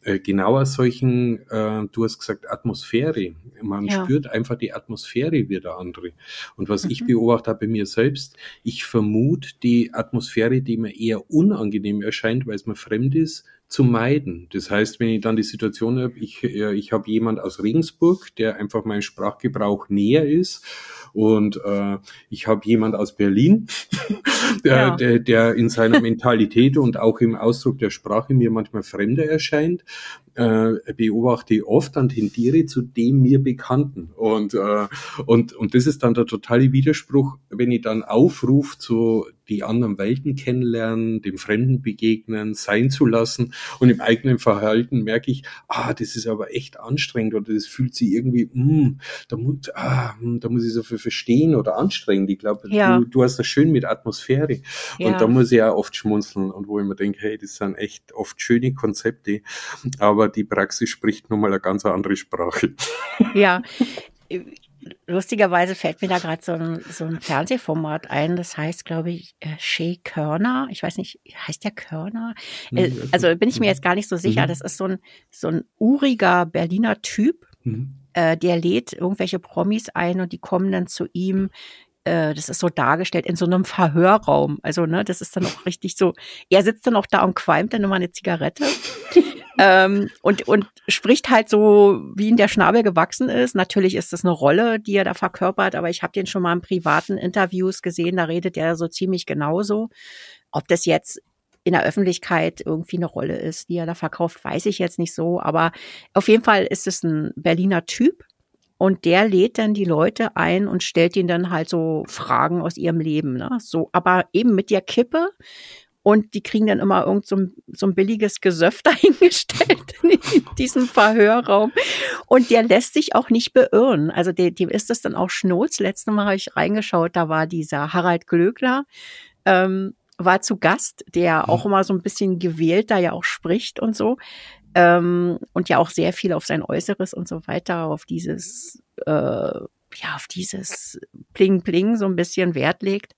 äh, genau aus solchen, äh, du hast gesagt, Atmosphäre. Man ja. spürt einfach die Atmosphäre wie der andere. Und was mhm. ich beobachte habe bei mir selbst, ich vermute die Atmosphäre, die mir eher unangenehm erscheint, weil es mir fremd ist, zu meiden. Das heißt, wenn ich dann die Situation habe, ich, ich habe jemand aus Regensburg, der einfach meinem Sprachgebrauch näher ist und äh, ich habe jemand aus Berlin, der, ja. der, der in seiner Mentalität und auch im Ausdruck der Sprache mir manchmal fremder erscheint äh, beobachte oft und tendiere zu dem mir Bekannten. Und, äh, und, und das ist dann der totale Widerspruch, wenn ich dann aufrufe zu die anderen Welten kennenlernen, dem Fremden begegnen, sein zu lassen. Und im eigenen Verhalten merke ich, ah, das ist aber echt anstrengend oder das fühlt sich irgendwie, mm, da, muss, ah, hm, da muss ich so viel verstehen oder anstrengend. Ich glaube, ja. du, du hast das schön mit Atmosphäre. Ja. Und da muss ich ja oft schmunzeln und wo ich mir denke, hey, das sind echt oft schöne Konzepte. Aber aber die Praxis spricht nun mal eine ganz andere Sprache. Ja, lustigerweise fällt mir da gerade so ein, so ein Fernsehformat ein, das heißt, glaube ich, äh, Shea Körner. Ich weiß nicht, heißt der Körner? Äh, also bin ich mir jetzt gar nicht so sicher. Mhm. Das ist so ein, so ein uriger Berliner Typ. Mhm. Äh, der lädt irgendwelche Promis ein und die kommen dann zu ihm das ist so dargestellt in so einem Verhörraum. Also, ne, das ist dann auch richtig so. Er sitzt dann auch da und qualmt dann immer eine Zigarette ähm, und, und spricht halt so, wie ihm der Schnabel gewachsen ist. Natürlich ist das eine Rolle, die er da verkörpert, aber ich habe den schon mal in privaten Interviews gesehen, da redet er so ziemlich genauso. Ob das jetzt in der Öffentlichkeit irgendwie eine Rolle ist, die er da verkauft, weiß ich jetzt nicht so. Aber auf jeden Fall ist es ein Berliner Typ. Und der lädt dann die Leute ein und stellt ihnen dann halt so Fragen aus ihrem Leben. Ne? So, aber eben mit der Kippe, und die kriegen dann immer irgend so ein, so ein billiges Gesöff dahingestellt in diesem Verhörraum. Und der lässt sich auch nicht beirren. Also dem, dem ist das dann auch Schnurz. Letztes Mal habe ich reingeschaut, da war dieser Harald Glöckler, ähm, war zu Gast, der mhm. auch immer so ein bisschen gewählt da ja auch spricht und so. Ähm, und ja auch sehr viel auf sein Äußeres und so weiter, auf dieses, äh, ja, auf dieses Pling Pling so ein bisschen Wert legt.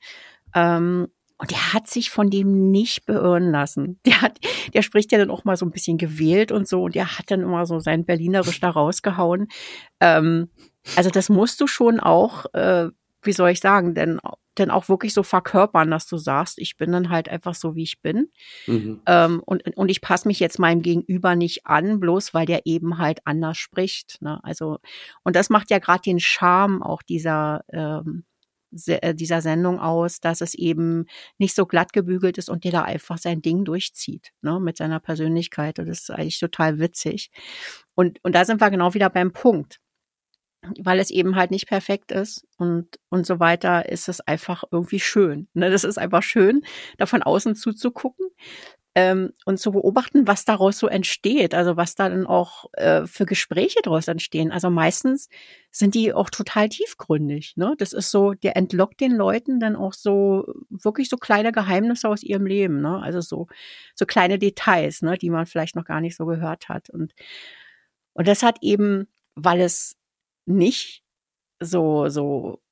Ähm, und der hat sich von dem nicht beirren lassen. Der hat, der spricht ja dann auch mal so ein bisschen gewählt und so und der hat dann immer so sein Berlinerisch da rausgehauen. Ähm, also das musst du schon auch, äh, wie soll ich sagen, denn, denn auch wirklich so verkörpern, dass du sagst, ich bin dann halt einfach so, wie ich bin. Mhm. Ähm, und, und ich passe mich jetzt meinem Gegenüber nicht an, bloß weil der eben halt anders spricht. Ne? Also, und das macht ja gerade den Charme auch dieser, ähm, äh, dieser Sendung aus, dass es eben nicht so glatt gebügelt ist und der da einfach sein Ding durchzieht, ne, mit seiner Persönlichkeit. Und das ist eigentlich total witzig. Und, und da sind wir genau wieder beim Punkt. Weil es eben halt nicht perfekt ist und, und so weiter, ist es einfach irgendwie schön. Ne? Das ist einfach schön, da von außen zuzugucken ähm, und zu beobachten, was daraus so entsteht, also was dann auch äh, für Gespräche daraus entstehen. Also meistens sind die auch total tiefgründig. Ne? Das ist so, der entlockt den Leuten dann auch so wirklich so kleine Geheimnisse aus ihrem Leben. Ne? Also so so kleine Details, ne, die man vielleicht noch gar nicht so gehört hat. Und und das hat eben, weil es nicht so so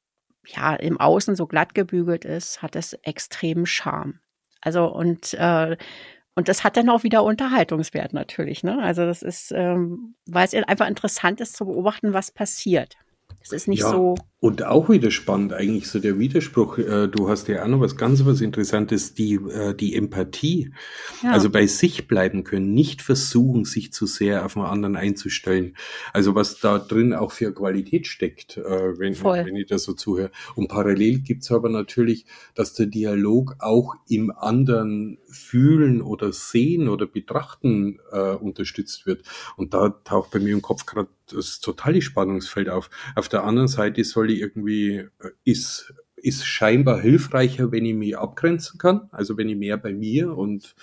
ja im Außen so glatt gebügelt ist, hat es extremen Charme. Also und äh, und das hat dann auch wieder Unterhaltungswert natürlich. Ne? Also das ist, ähm, weil es einfach interessant ist zu beobachten, was passiert. Es ist nicht ja, so. Und auch wieder spannend eigentlich so der Widerspruch. Äh, du hast ja auch noch was ganz was Interessantes, die, äh, die Empathie. Ja. Also bei sich bleiben können, nicht versuchen, sich zu sehr auf einen anderen einzustellen. Also was da drin auch für Qualität steckt, äh, wenn, wenn ich da so zuhöre. Und parallel gibt's aber natürlich, dass der Dialog auch im anderen fühlen oder sehen oder betrachten äh, unterstützt wird. Und da taucht bei mir im Kopf gerade das totale Spannungsfeld auf. Auf der anderen Seite soll ich irgendwie, äh, ist, ist scheinbar hilfreicher, wenn ich mich abgrenzen kann, also wenn ich mehr bei mir und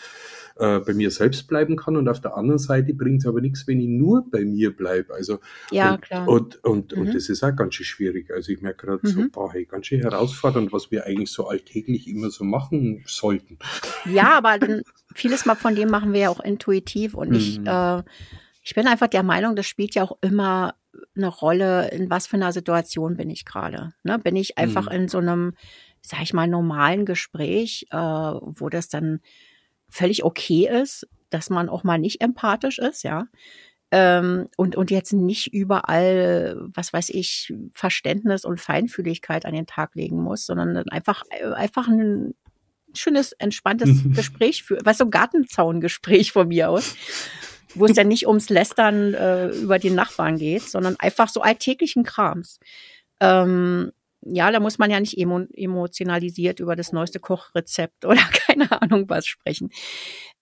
äh, bei mir selbst bleiben kann. Und auf der anderen Seite bringt es aber nichts, wenn ich nur bei mir bleibe. Also ja, und, klar. Und, und, mhm. und das ist auch ganz schön schwierig. Also ich merke gerade mhm. so, boah, hey, ganz schön herausfordernd, was wir eigentlich so alltäglich immer so machen sollten. Ja, aber dann, vieles mal von dem machen wir ja auch intuitiv und mhm. ich äh, ich bin einfach der Meinung, das spielt ja auch immer eine Rolle, in was für einer Situation bin ich gerade. Ne? Bin ich einfach mhm. in so einem, sag ich mal, normalen Gespräch, äh, wo das dann völlig okay ist, dass man auch mal nicht empathisch ist, ja. Ähm, und, und jetzt nicht überall, was weiß ich, Verständnis und Feinfühligkeit an den Tag legen muss, sondern einfach, einfach ein schönes, entspanntes Gespräch für, was so ein Gartenzaungespräch von mir aus wo es ja nicht ums Lästern äh, über den Nachbarn geht, sondern einfach so alltäglichen Krams. Ähm, ja, da muss man ja nicht emo emotionalisiert über das neueste Kochrezept oder keine Ahnung was sprechen.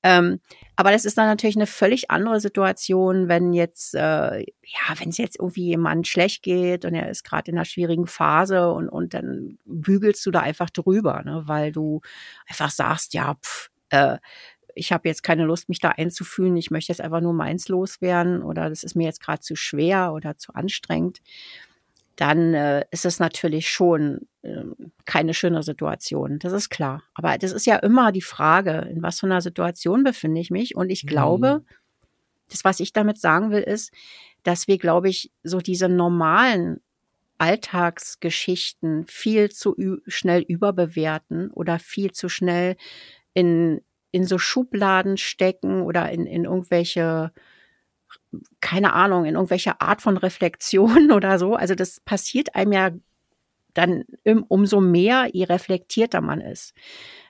Ähm, aber das ist dann natürlich eine völlig andere Situation, wenn jetzt, äh, ja, wenn es jetzt irgendwie jemand schlecht geht und er ist gerade in einer schwierigen Phase und, und dann bügelst du da einfach drüber, ne, weil du einfach sagst, ja, pff, äh, ich habe jetzt keine Lust, mich da einzufühlen, ich möchte jetzt einfach nur meins loswerden oder das ist mir jetzt gerade zu schwer oder zu anstrengend, dann äh, ist es natürlich schon äh, keine schöne Situation. Das ist klar. Aber das ist ja immer die Frage, in was für einer Situation befinde ich mich. Und ich glaube, mhm. das, was ich damit sagen will, ist, dass wir, glaube ich, so diese normalen Alltagsgeschichten viel zu schnell überbewerten oder viel zu schnell in in so Schubladen stecken oder in, in irgendwelche, keine Ahnung, in irgendwelche Art von Reflexion oder so. Also das passiert einem ja dann umso mehr, je reflektierter man ist,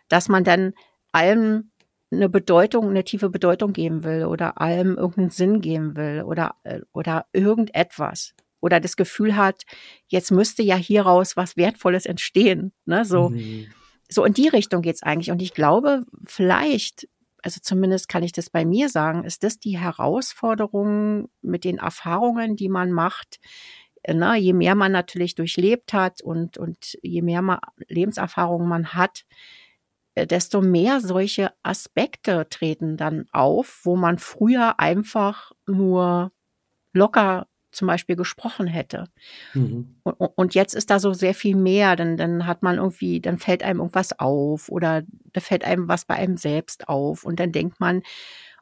dass man dann allem eine Bedeutung, eine tiefe Bedeutung geben will oder allem irgendeinen Sinn geben will oder, äh, oder irgendetwas. Oder das Gefühl hat, jetzt müsste ja hieraus was Wertvolles entstehen. Ne? So, mhm so in die Richtung geht's eigentlich. Und ich glaube, vielleicht, also zumindest kann ich das bei mir sagen, ist das die Herausforderung mit den Erfahrungen, die man macht. Na, je mehr man natürlich durchlebt hat und, und je mehr man Lebenserfahrungen man hat, äh, desto mehr solche Aspekte treten dann auf, wo man früher einfach nur locker zum Beispiel gesprochen hätte. Mhm. Und, und, jetzt ist da so sehr viel mehr, dann, dann hat man irgendwie, dann fällt einem irgendwas auf oder da fällt einem was bei einem selbst auf und dann denkt man,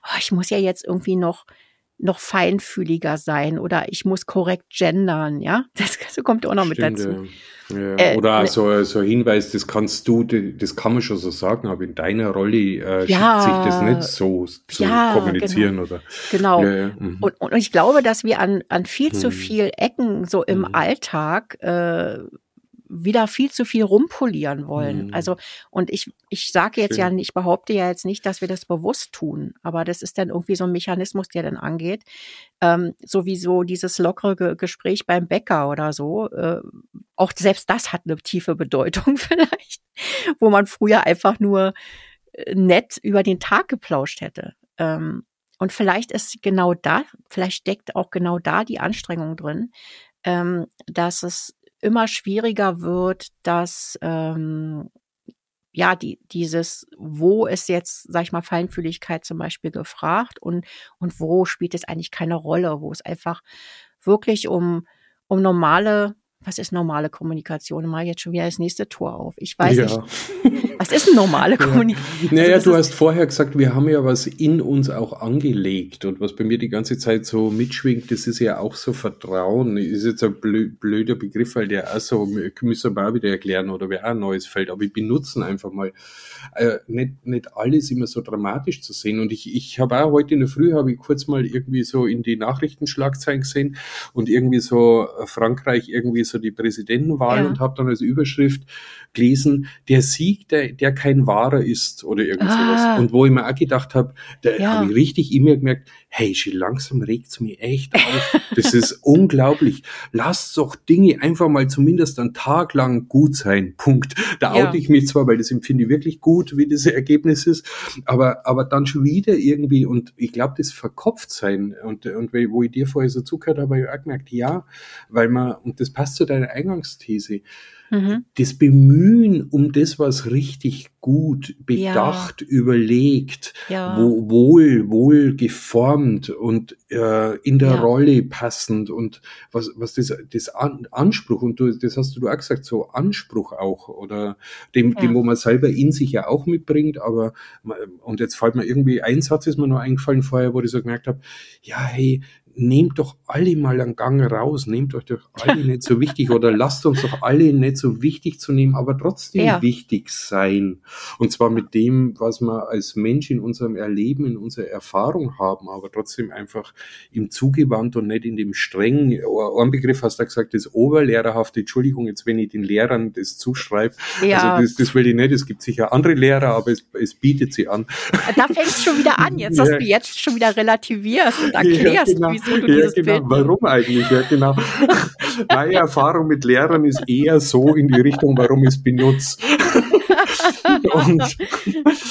oh, ich muss ja jetzt irgendwie noch noch feinfühliger sein oder ich muss korrekt gendern, ja. Das, das kommt auch noch Stimmt, mit dazu. Ja. Äh, oder ne, so, so ein Hinweis, das kannst du, das kann man schon so sagen, aber in deiner Rolle äh, ja, schickt sich das nicht so zu ja, kommunizieren genau. oder. Genau. Ja, mhm. und, und ich glaube, dass wir an, an viel zu mhm. viel Ecken so im mhm. Alltag äh, wieder viel zu viel rumpolieren wollen. Mhm. Also, und ich, ich sage jetzt Schön. ja, ich behaupte ja jetzt nicht, dass wir das bewusst tun, aber das ist dann irgendwie so ein Mechanismus, der dann angeht. Ähm, sowieso dieses lockere Ge Gespräch beim Bäcker oder so. Äh, auch selbst das hat eine tiefe Bedeutung vielleicht, wo man früher einfach nur äh, nett über den Tag geplauscht hätte. Ähm, und vielleicht ist genau da, vielleicht steckt auch genau da die Anstrengung drin, ähm, dass es immer schwieriger wird, dass ähm, ja, die, dieses, wo ist jetzt, sag ich mal, Feinfühligkeit zum Beispiel gefragt und, und wo spielt es eigentlich keine Rolle, wo es einfach wirklich um, um normale was ist normale Kommunikation? Mal jetzt schon wieder das nächste Tor auf. Ich weiß ja. nicht. Was ist normale Kommunikation? Ja. Naja, also, du hast vorher gesagt, wir haben ja was in uns auch angelegt und was bei mir die ganze Zeit so mitschwingt, das ist ja auch so Vertrauen. Ist jetzt ein blöder Begriff, weil der auch so, müssen wir auch wieder erklären oder wäre auch ein neues Feld, aber ich benutze einfach mal. Äh, nicht, nicht alles immer so dramatisch zu sehen. Und ich, ich habe auch heute in der Früh, habe ich kurz mal irgendwie so in die Nachrichtenschlagzeilen gesehen und irgendwie so Frankreich irgendwie so die Präsidentenwahl ja. und habe dann als Überschrift gelesen, der Sieg, der, der kein wahrer ist oder irgend sowas. Ah. Und wo ich mir auch gedacht habe, da ja. habe ich richtig immer gemerkt, hey, schon langsam regt's mich echt auf. Das ist unglaublich. Lasst doch Dinge einfach mal zumindest einen Tag lang gut sein. Punkt. Da ja. oute ich mich zwar, weil das empfinde ich wirklich gut, wie das Ergebnis ist, aber, aber dann schon wieder irgendwie, und ich glaube, das verkopft sein, und, und wo ich dir vorher so zugehört habe, habe ich auch gemerkt, ja, weil man, und das passt zu deiner Eingangsthese, Mhm. Das Bemühen um das, was richtig gut, bedacht, ja. überlegt, ja. Wo, wohl, wohl geformt und äh, in der ja. Rolle passend und was, was das, das An Anspruch, und du, das hast du auch gesagt, so Anspruch auch, oder dem, dem, wo man selber in sich ja auch mitbringt, aber, und jetzt fällt mir irgendwie, ein Satz ist mir noch eingefallen vorher, wo ich so gemerkt habe, ja, hey, nehmt doch alle mal einen Gang raus, nehmt euch doch alle nicht so wichtig oder lasst uns doch alle nicht so wichtig zu nehmen, aber trotzdem ja. wichtig sein. Und zwar mit dem, was wir als Mensch in unserem Erleben, in unserer Erfahrung haben, aber trotzdem einfach im Zugewandt und nicht in dem strengen, ein Begriff hast du gesagt, das Oberlehrerhafte, Entschuldigung, jetzt wenn ich den Lehrern das zuschreibe, ja. also das, das will ich nicht, es gibt sicher andere Lehrer, aber es, es bietet sie an. Da fängt es schon wieder an, jetzt, dass ja. du jetzt schon wieder relativierst und erklärst, ja, genau. wie so du ja, genau. Bild Warum eigentlich? Ja, genau. Meine Erfahrung mit Lehrern ist eher so in die Richtung, warum ich es benutze. und,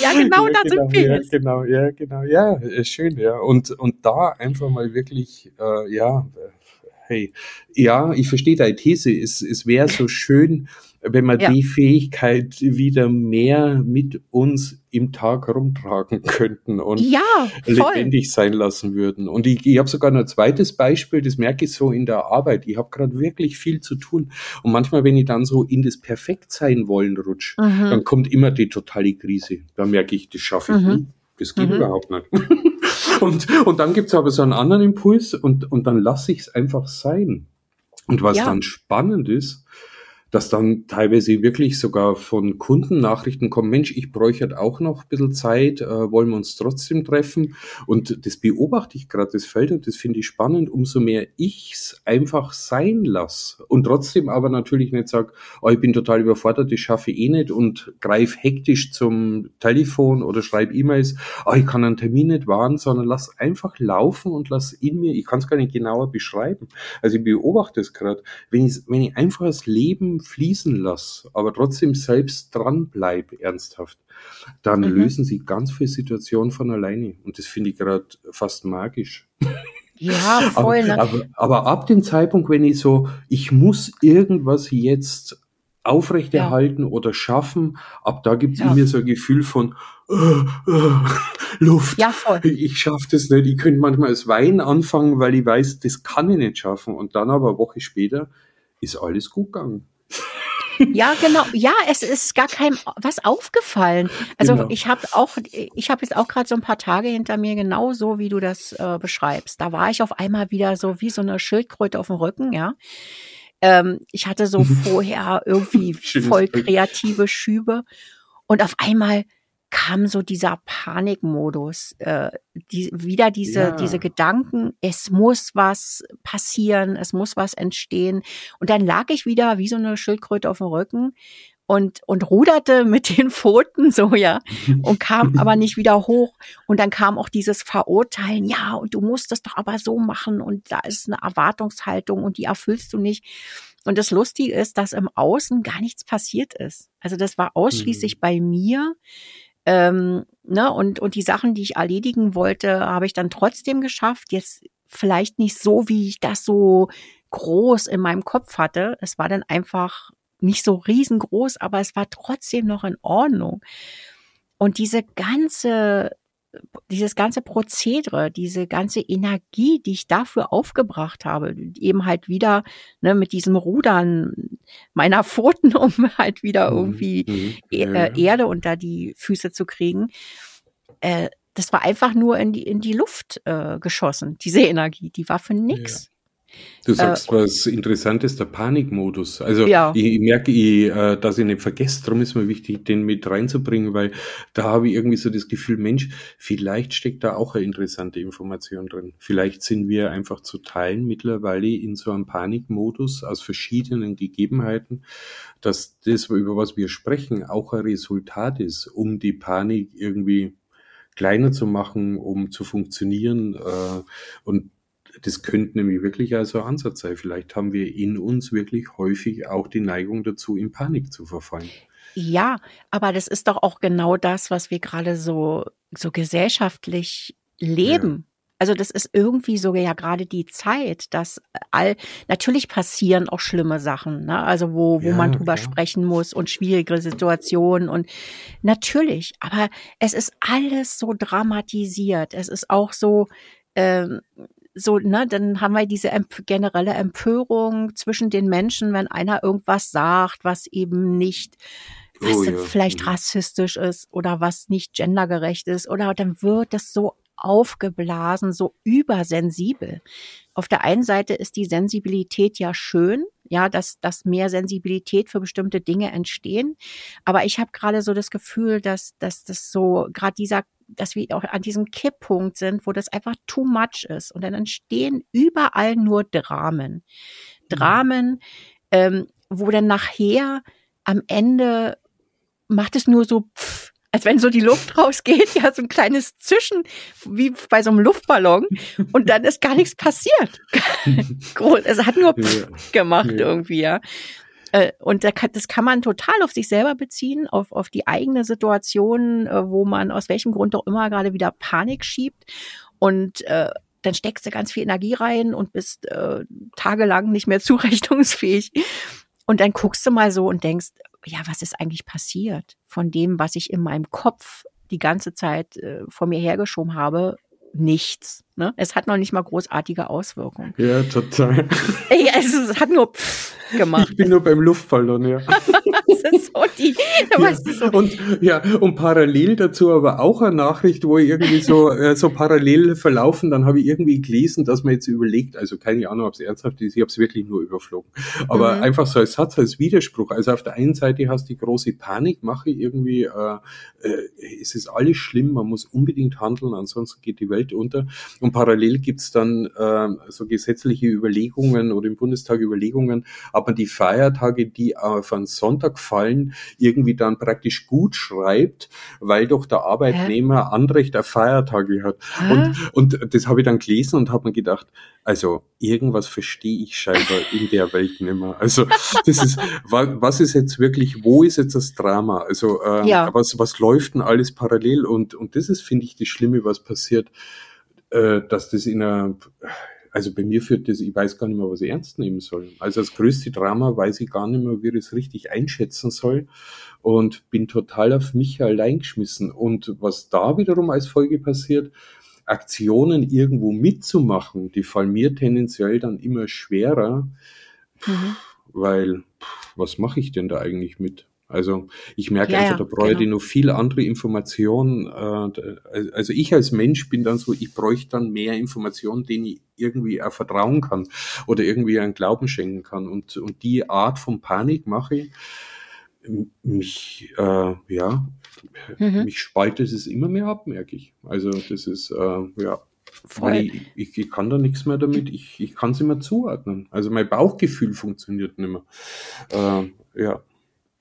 ja, genau, da genau, sind wir ja, Genau, ja, genau, ja, schön, ja. Und, und da einfach mal wirklich, äh, ja, hey, ja, ich verstehe deine These. Es, es wäre so schön, wenn wir ja. die Fähigkeit wieder mehr mit uns im Tag rumtragen könnten und ja, lebendig sein lassen würden. Und ich, ich habe sogar noch ein zweites Beispiel, das merke ich so in der Arbeit. Ich habe gerade wirklich viel zu tun. Und manchmal, wenn ich dann so in das Perfektsein wollen rutsche, mhm. dann kommt immer die totale Krise. Da merke ich, das schaffe ich mhm. nie. Das geht mhm. überhaupt nicht. und, und dann gibt's aber so einen anderen Impuls und, und dann lasse ich es einfach sein. Und was ja. dann spannend ist, dass dann teilweise wirklich sogar von Kunden Nachrichten kommen, Mensch, ich bräuchte halt auch noch ein bisschen Zeit, äh, wollen wir uns trotzdem treffen? Und das beobachte ich gerade, das Feld, und das finde ich spannend, umso mehr ich's einfach sein lasse und trotzdem aber natürlich nicht sage, oh, ich bin total überfordert, das schaffe ich eh nicht und greif hektisch zum Telefon oder schreibe E-Mails, oh, ich kann einen Termin nicht wahren, sondern lass einfach laufen und lass in mir, ich kann es gar nicht genauer beschreiben. Also ich beobachte es gerade, wenn ich, wenn ich einfach das Leben fließen lasse, aber trotzdem selbst dran bleib, ernsthaft, dann mhm. lösen sie ganz viele Situationen von alleine. Und das finde ich gerade fast magisch. Ja, voll. Aber, ne? aber, aber, ab dem Zeitpunkt, wenn ich so, ich muss irgendwas jetzt aufrechterhalten ja. oder schaffen, ab da gibt es ja. in mir so ein Gefühl von äh, äh, Luft. Ja, voll. Ich schaffe das nicht. Ich könnte manchmal als Wein anfangen, weil ich weiß, das kann ich nicht schaffen. Und dann aber eine Woche später ist alles gut gegangen. Ja, genau. Ja, es ist gar kein was aufgefallen. Also genau. ich habe auch, ich habe jetzt auch gerade so ein paar Tage hinter mir, genau so wie du das äh, beschreibst. Da war ich auf einmal wieder so wie so eine Schildkröte auf dem Rücken, ja. Ähm, ich hatte so vorher irgendwie voll kreative Schübe und auf einmal kam so dieser Panikmodus, äh, die, wieder diese, ja. diese Gedanken, es muss was passieren, es muss was entstehen. Und dann lag ich wieder wie so eine Schildkröte auf dem Rücken und, und ruderte mit den Pfoten so, ja, und kam aber nicht wieder hoch. Und dann kam auch dieses Verurteilen, ja, und du musst das doch aber so machen und da ist eine Erwartungshaltung und die erfüllst du nicht. Und das Lustige ist, dass im Außen gar nichts passiert ist. Also das war ausschließlich mhm. bei mir. Ähm, ne, und, und die Sachen, die ich erledigen wollte, habe ich dann trotzdem geschafft. Jetzt vielleicht nicht so, wie ich das so groß in meinem Kopf hatte. Es war dann einfach nicht so riesengroß, aber es war trotzdem noch in Ordnung. Und diese ganze dieses ganze Prozedere, diese ganze Energie, die ich dafür aufgebracht habe, eben halt wieder ne, mit diesem Rudern meiner Pfoten, um halt wieder mhm. irgendwie mhm. Äh, Erde unter die Füße zu kriegen, äh, das war einfach nur in die, in die Luft äh, geschossen, diese Energie, die war für nix. Du sagst äh, was Interessantes, der Panikmodus. Also ja. ich, ich, merke, ich, äh, dass ich nicht vergesse, darum ist mir wichtig, den mit reinzubringen, weil da habe ich irgendwie so das Gefühl, Mensch, vielleicht steckt da auch eine interessante Information drin. Vielleicht sind wir einfach zu teilen mittlerweile in so einem Panikmodus aus verschiedenen Gegebenheiten, dass das, über was wir sprechen, auch ein Resultat ist, um die Panik irgendwie kleiner zu machen, um zu funktionieren. Äh, und das könnte nämlich wirklich also ein Ansatz sein. Vielleicht haben wir in uns wirklich häufig auch die Neigung dazu, in Panik zu verfallen. Ja, aber das ist doch auch genau das, was wir gerade so, so gesellschaftlich leben. Ja. Also das ist irgendwie sogar ja gerade die Zeit, dass all natürlich passieren auch schlimme Sachen, ne? Also wo wo ja, man drüber klar. sprechen muss und schwierige Situationen und natürlich, aber es ist alles so dramatisiert. Es ist auch so ähm, so, ne, dann haben wir diese generelle Empörung zwischen den Menschen, wenn einer irgendwas sagt, was eben nicht oh, ja. vielleicht mhm. rassistisch ist oder was nicht gendergerecht ist oder dann wird das so aufgeblasen, so übersensibel. Auf der einen Seite ist die Sensibilität ja schön, ja, dass, dass mehr Sensibilität für bestimmte Dinge entstehen. Aber ich habe gerade so das Gefühl, dass, dass das so, gerade dieser dass wir auch an diesem Kipppunkt sind, wo das einfach too much ist. Und dann entstehen überall nur Dramen. Mhm. Dramen, ähm, wo dann nachher am Ende macht es nur so, pff, als wenn so die Luft rausgeht, ja, so ein kleines Zischen, wie bei so einem Luftballon. Und dann ist gar nichts passiert. es hat nur pff gemacht irgendwie, ja. Äh, und das kann man total auf sich selber beziehen, auf, auf die eigene Situation, äh, wo man aus welchem Grund auch immer gerade wieder Panik schiebt. Und äh, dann steckst du ganz viel Energie rein und bist äh, tagelang nicht mehr zurechnungsfähig. Und dann guckst du mal so und denkst, ja, was ist eigentlich passiert von dem, was ich in meinem Kopf die ganze Zeit äh, vor mir hergeschoben habe, nichts. Ne? Es hat noch nicht mal großartige Auswirkungen. Ja, total. Ja, es hat nur pff gemacht. Ich bin nur beim Luftballon, ja. das ist so die, ja, so. Und, ja, und parallel dazu aber auch eine Nachricht, wo ich irgendwie so, äh, so parallel verlaufen, dann habe ich irgendwie gelesen, dass man jetzt überlegt, also keine Ahnung, ob es ernsthaft ist, ich habe es wirklich nur überflogen. Aber mhm. einfach so als Satz, als Widerspruch. Also auf der einen Seite hast du die große Panikmache irgendwie, äh, äh, es ist alles schlimm, man muss unbedingt handeln, ansonsten geht die Welt unter. Und parallel gibt's dann äh, so gesetzliche Überlegungen oder im Bundestag Überlegungen, man die Feiertage, die auf einen Sonntag fallen, irgendwie dann praktisch gut schreibt, weil doch der Arbeitnehmer Hä? Anrecht auf Feiertage hat. Und, und das habe ich dann gelesen und habe mir gedacht, also irgendwas verstehe ich scheinbar in der Welt nicht mehr. Also das ist, was ist jetzt wirklich, wo ist jetzt das Drama? Also äh, ja. was, was läuft denn alles parallel? Und, und das ist, finde ich, das Schlimme, was passiert äh, dass das in einer, also bei mir führt das, ich weiß gar nicht mehr, was ich ernst nehmen soll. Also das größte Drama weiß ich gar nicht mehr, wie ich es richtig einschätzen soll und bin total auf mich allein geschmissen. Und was da wiederum als Folge passiert, Aktionen irgendwo mitzumachen, die fallen mir tendenziell dann immer schwerer, mhm. weil was mache ich denn da eigentlich mit? Also ich merke ja, einfach, da brauche genau. ich noch viel andere Informationen. Äh, also ich als Mensch bin dann so, ich bräuchte dann mehr Informationen, denen ich irgendwie auch vertrauen kann oder irgendwie einen Glauben schenken kann. Und, und die Art von Panik mache ich mich, äh, ja, mhm. mich spaltet es immer mehr ab, merke ich. Also das ist, äh, ja, Voll. Ich, ich, ich, kann da nichts mehr damit, ich, ich kann es immer zuordnen. Also mein Bauchgefühl funktioniert nicht mehr. Äh, ja.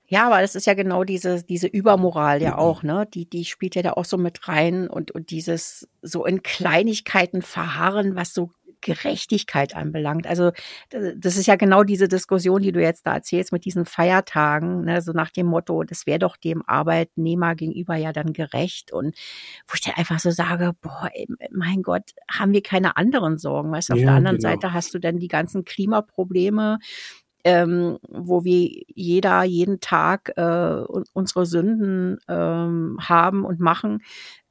Ja, aber das ist ja genau diese, diese Übermoral ja auch, ne? Die, die spielt ja da auch so mit rein und, und dieses so in Kleinigkeiten verharren, was so Gerechtigkeit anbelangt. Also das ist ja genau diese Diskussion, die du jetzt da erzählst mit diesen Feiertagen, ne, so nach dem Motto, das wäre doch dem Arbeitnehmer gegenüber ja dann gerecht. Und wo ich dann einfach so sage, boah, mein Gott, haben wir keine anderen Sorgen. Weißt du, auf ja, der anderen genau. Seite hast du dann die ganzen Klimaprobleme, ähm, wo wir jeder jeden Tag äh, unsere Sünden ähm, haben und machen.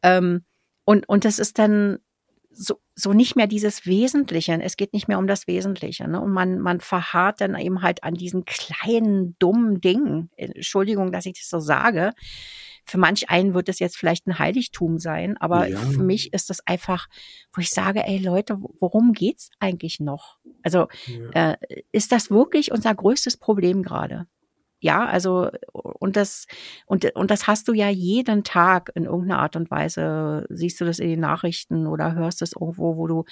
Ähm, und, und das ist dann so, so nicht mehr dieses Wesentliche. Es geht nicht mehr um das Wesentliche. Ne? Und man, man verharrt dann eben halt an diesen kleinen, dummen Dingen. Entschuldigung, dass ich das so sage. Für manch einen wird es jetzt vielleicht ein Heiligtum sein, aber ja. für mich ist das einfach, wo ich sage, ey Leute, worum geht's eigentlich noch? Also ja. äh, ist das wirklich unser größtes Problem gerade? Ja, also und das und und das hast du ja jeden Tag in irgendeiner Art und Weise. Siehst du das in den Nachrichten oder hörst es irgendwo, wo du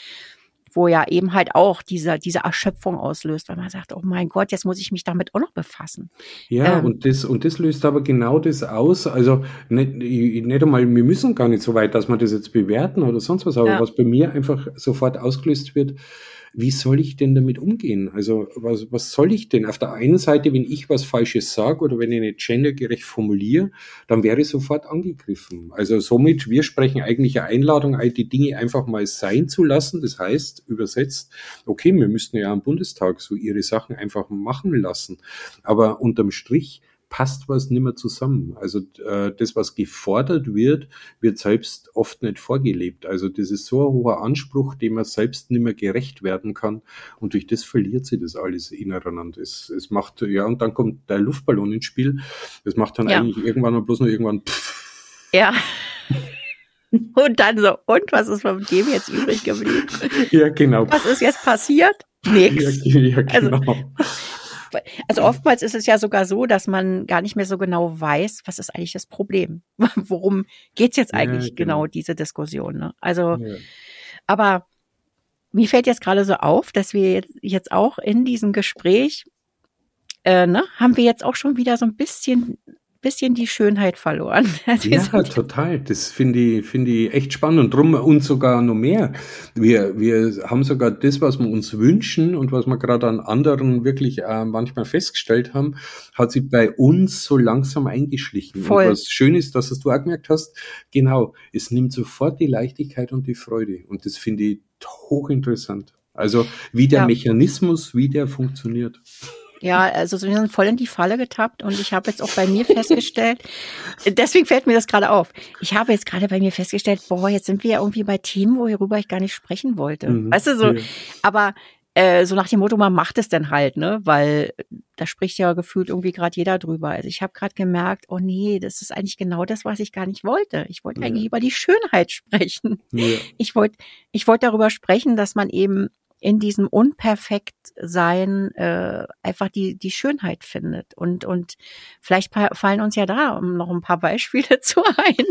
wo ja eben halt auch diese, diese Erschöpfung auslöst, weil man sagt, oh mein Gott, jetzt muss ich mich damit auch noch befassen. Ja, ähm, und das, und das löst aber genau das aus. Also nicht, nicht einmal, wir müssen gar nicht so weit, dass wir das jetzt bewerten oder sonst was, aber ja. was bei mir einfach sofort ausgelöst wird, wie soll ich denn damit umgehen? Also was, was soll ich denn? Auf der einen Seite, wenn ich was Falsches sage oder wenn ich nicht gendergerecht formuliere, dann wäre ich sofort angegriffen. Also somit, wir sprechen eigentlich eine Einladung, all die Dinge einfach mal sein zu lassen. Das heißt, übersetzt, okay, wir müssten ja am Bundestag so ihre Sachen einfach machen lassen. Aber unterm Strich, passt was nicht mehr zusammen. Also äh, das, was gefordert wird, wird selbst oft nicht vorgelebt. Also das ist so ein hoher Anspruch, dem man selbst nicht mehr gerecht werden kann. Und durch das verliert sich das alles ineinander. Es, es macht, ja, und dann kommt der Luftballon ins Spiel. Das macht dann ja. eigentlich irgendwann mal bloß nur irgendwann. Pff. Ja. Und dann so, und was ist von dem jetzt übrig geblieben? Ja, genau. Was ist jetzt passiert? Nix. Ja, ja also, genau. Also, also oftmals ist es ja sogar so, dass man gar nicht mehr so genau weiß, was ist eigentlich das Problem? Worum geht's jetzt eigentlich ja, genau. genau. diese Diskussion? Ne? Also, ja. aber mir fällt jetzt gerade so auf, dass wir jetzt, jetzt auch in diesem Gespräch, äh, ne, haben wir jetzt auch schon wieder so ein bisschen bisschen die Schönheit verloren. ja, total. Das finde ich, finde ich echt spannend und drum und sogar noch mehr. Wir, wir haben sogar das, was wir uns wünschen und was wir gerade an anderen wirklich äh, manchmal festgestellt haben, hat sich bei uns so langsam eingeschlichen. Voll. Und was schön ist, dass es du auch gemerkt hast, genau, es nimmt sofort die Leichtigkeit und die Freude. Und das finde ich hochinteressant. Also wie der ja. Mechanismus, wie der funktioniert. Ja, also wir sind voll in die Falle getappt und ich habe jetzt auch bei mir festgestellt, deswegen fällt mir das gerade auf. Ich habe jetzt gerade bei mir festgestellt, boah, jetzt sind wir ja irgendwie bei Themen, worüber ich gar nicht sprechen wollte. Mhm. Weißt du so, ja. aber äh, so nach dem Motto, man macht es dann halt, ne? Weil da spricht ja gefühlt irgendwie gerade jeder drüber. Also ich habe gerade gemerkt, oh nee, das ist eigentlich genau das, was ich gar nicht wollte. Ich wollte ja. eigentlich über die Schönheit sprechen. Ja. Ich wollte ich wollte darüber sprechen, dass man eben in diesem Unperfektsein äh, einfach die, die Schönheit findet. Und, und vielleicht fallen uns ja da noch ein paar Beispiele zu ein.